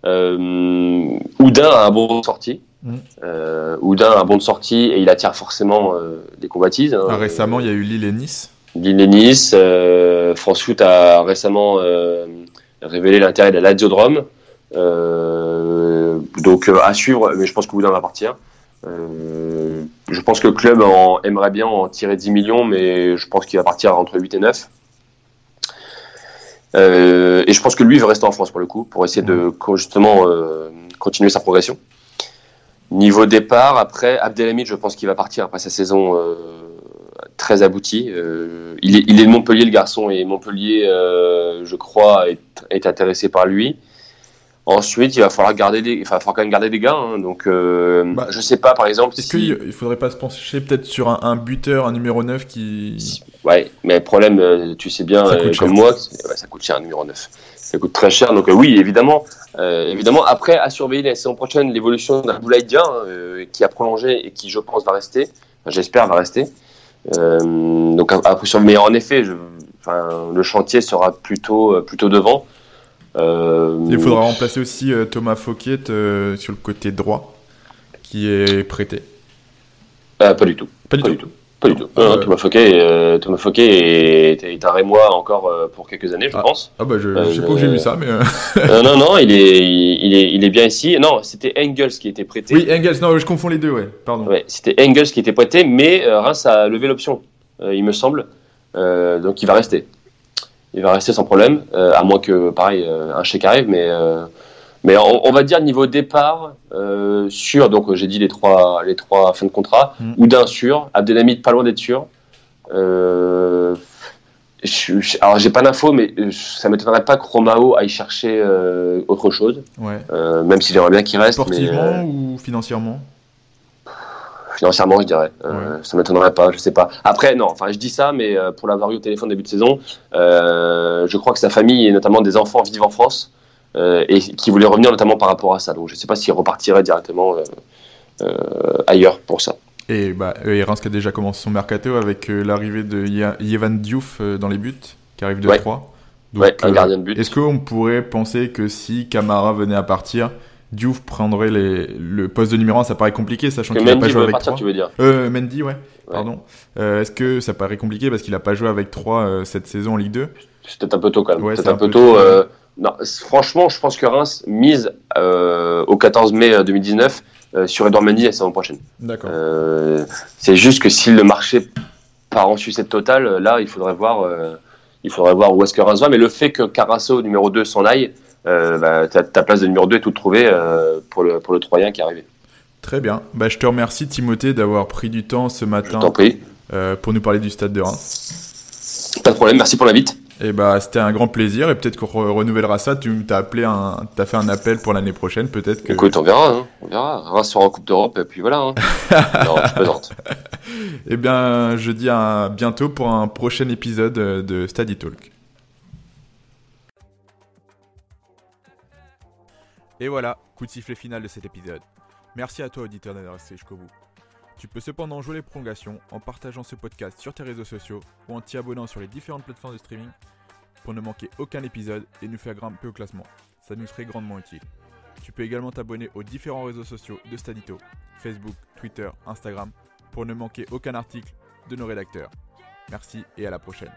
Euh, Oudin a un bon sorti. Mm. Euh, Oudin a un bon de sortie et il attire forcément euh, des convoitises. Hein. Ah, récemment, il y a eu Lille et Nice. Lille et Nice. Euh, France Foot a récemment révélé l'intérêt de l'Aziodrome. donc à suivre, mais je pense que Oudin va partir. je pense que le club en, aimerait bien en tirer 10 millions, mais je pense qu'il va partir entre 8 et 9. et je pense que lui veut rester en France pour le coup, pour essayer de justement continuer sa progression. Niveau départ, après, Abdelhamid, je pense qu'il va partir après sa saison euh, très abouti. il, est, il est de Montpellier le garçon et Montpellier, je crois, est, est, intéressé par lui. Ensuite, il va falloir garder des, enfin, il falloir quand même garder des gars. Hein. donc, bah, je sais pas, par exemple. Est-ce qu'il il faudrait pas se pencher peut-être sur un, buteur, un numéro 9 qui. Ouais, mais le problème, tu sais bien, comme moi, ça coûte cher un numéro 9 ça coûte très cher. Donc oui, évidemment, euh, évidemment. Après, à surveiller la saison prochaine, l'évolution d'Abdoulaye Dia, euh, qui a prolongé et qui, je pense, va rester. J'espère va rester. Euh, donc après, mais en effet, je, enfin, le chantier sera plutôt plutôt devant. Il faudra remplacer aussi Thomas Fouquet sur le côté droit, qui est prêté. pas du tout. Pas du tout. Pas du tout. Euh, Thomas Fouquet, euh, Thomas Fouquet est, est, un Rémois encore euh, pour quelques années, je ah. pense. Ah bah je, je sais pas où j'ai vu ça, mais. [LAUGHS] non, non, il est, il, est, il est bien ici. Non, c'était Engels qui était prêté. Oui, Engels, non, je confonds les deux, ouais, pardon. Ouais, c'était Engels qui était prêté, mais Reims a levé l'option, il me semble. donc il va rester. Il va rester sans problème, à moins que, pareil, un chèque arrive, mais mais on, va dire niveau départ, euh, sûr, donc j'ai dit les trois, les trois fins de contrat, mm. ou d'un sûr, Abdelhamid pas loin d'être sûr. Euh, je, alors j'ai pas d'infos, mais ça m'étonnerait pas que Romao aille chercher euh, autre chose, ouais. euh, même s'il aimerait bien qu'il reste. Sportivement mais, ou financièrement? Financièrement, je dirais. Euh, Ça m'étonnerait pas, je sais pas. Après, non, enfin, je dis ça, mais euh, pour l'avoir eu au téléphone début de saison, je crois que sa famille et notamment des enfants vivent en France. Euh, et qui voulait revenir notamment par rapport à ça. Donc je ne sais pas s'il repartirait directement euh, euh, ailleurs pour ça. Et, bah, et Reims qui a déjà commencé son mercato avec l'arrivée de Yevan Diouf dans les buts, qui arrive de 3. ouais, un gardien de but. Est-ce qu'on pourrait penser que si Camara venait à partir, Diouf prendrait les, le poste de numéro 1 Ça paraît compliqué, sachant qu'il n'a pas joué avec partir, 3. Tu veux dire euh, Mendy, ouais. Pardon. Euh, Est-ce que ça paraît compliqué parce qu'il n'a pas joué avec 3 cette saison en Ligue 2 C'est peut-être un peu tôt quand même. Ouais, c'est un, un, peu tôt. tôt non, franchement, je pense que Reims mise euh, au 14 mai 2019 euh, euh, sur Edouard Mendy la saison prochaine. D'accord. c'est juste que si le marché part en sucette totale, là, il faudrait voir, il faudrait voir où est-ce que Reims va. Mais le fait que Carasso, numéro 2, s'en aille, bah, ta, place de numéro 2 est toute trouvée pour, le, pour le Troyen qui est arrivé. Très bien. Bah, je te remercie, Timothée, d'avoir pris du temps ce matin pour nous parler du stade de Reims. Pas de problème, merci pour l'invite. Et bah c'était un grand plaisir et peut-être qu'on renouvellera ça. Tu t'as appelé un, t'as fait un appel pour l'année prochaine, peut-être que. Écoute, on verra, hein, on verra. Reims sera en Coupe d'Europe et puis voilà. Hein. non, je plaisante. [LAUGHS] Eh bien, je dis à bientôt pour un prochain épisode de Study Talk. Et voilà, coup de sifflet final de cet épisode. Merci à toi auditeur d'être resté jusqu'au bout. Tu peux cependant jouer les prolongations en partageant ce podcast sur tes réseaux sociaux ou en t'y abonnant sur les différentes plateformes de streaming pour ne manquer aucun épisode et nous faire grimper au classement. Ça nous serait grandement utile. Tu peux également t'abonner aux différents réseaux sociaux de Stadito, Facebook, Twitter, Instagram, pour ne manquer aucun article de nos rédacteurs. Merci et à la prochaine.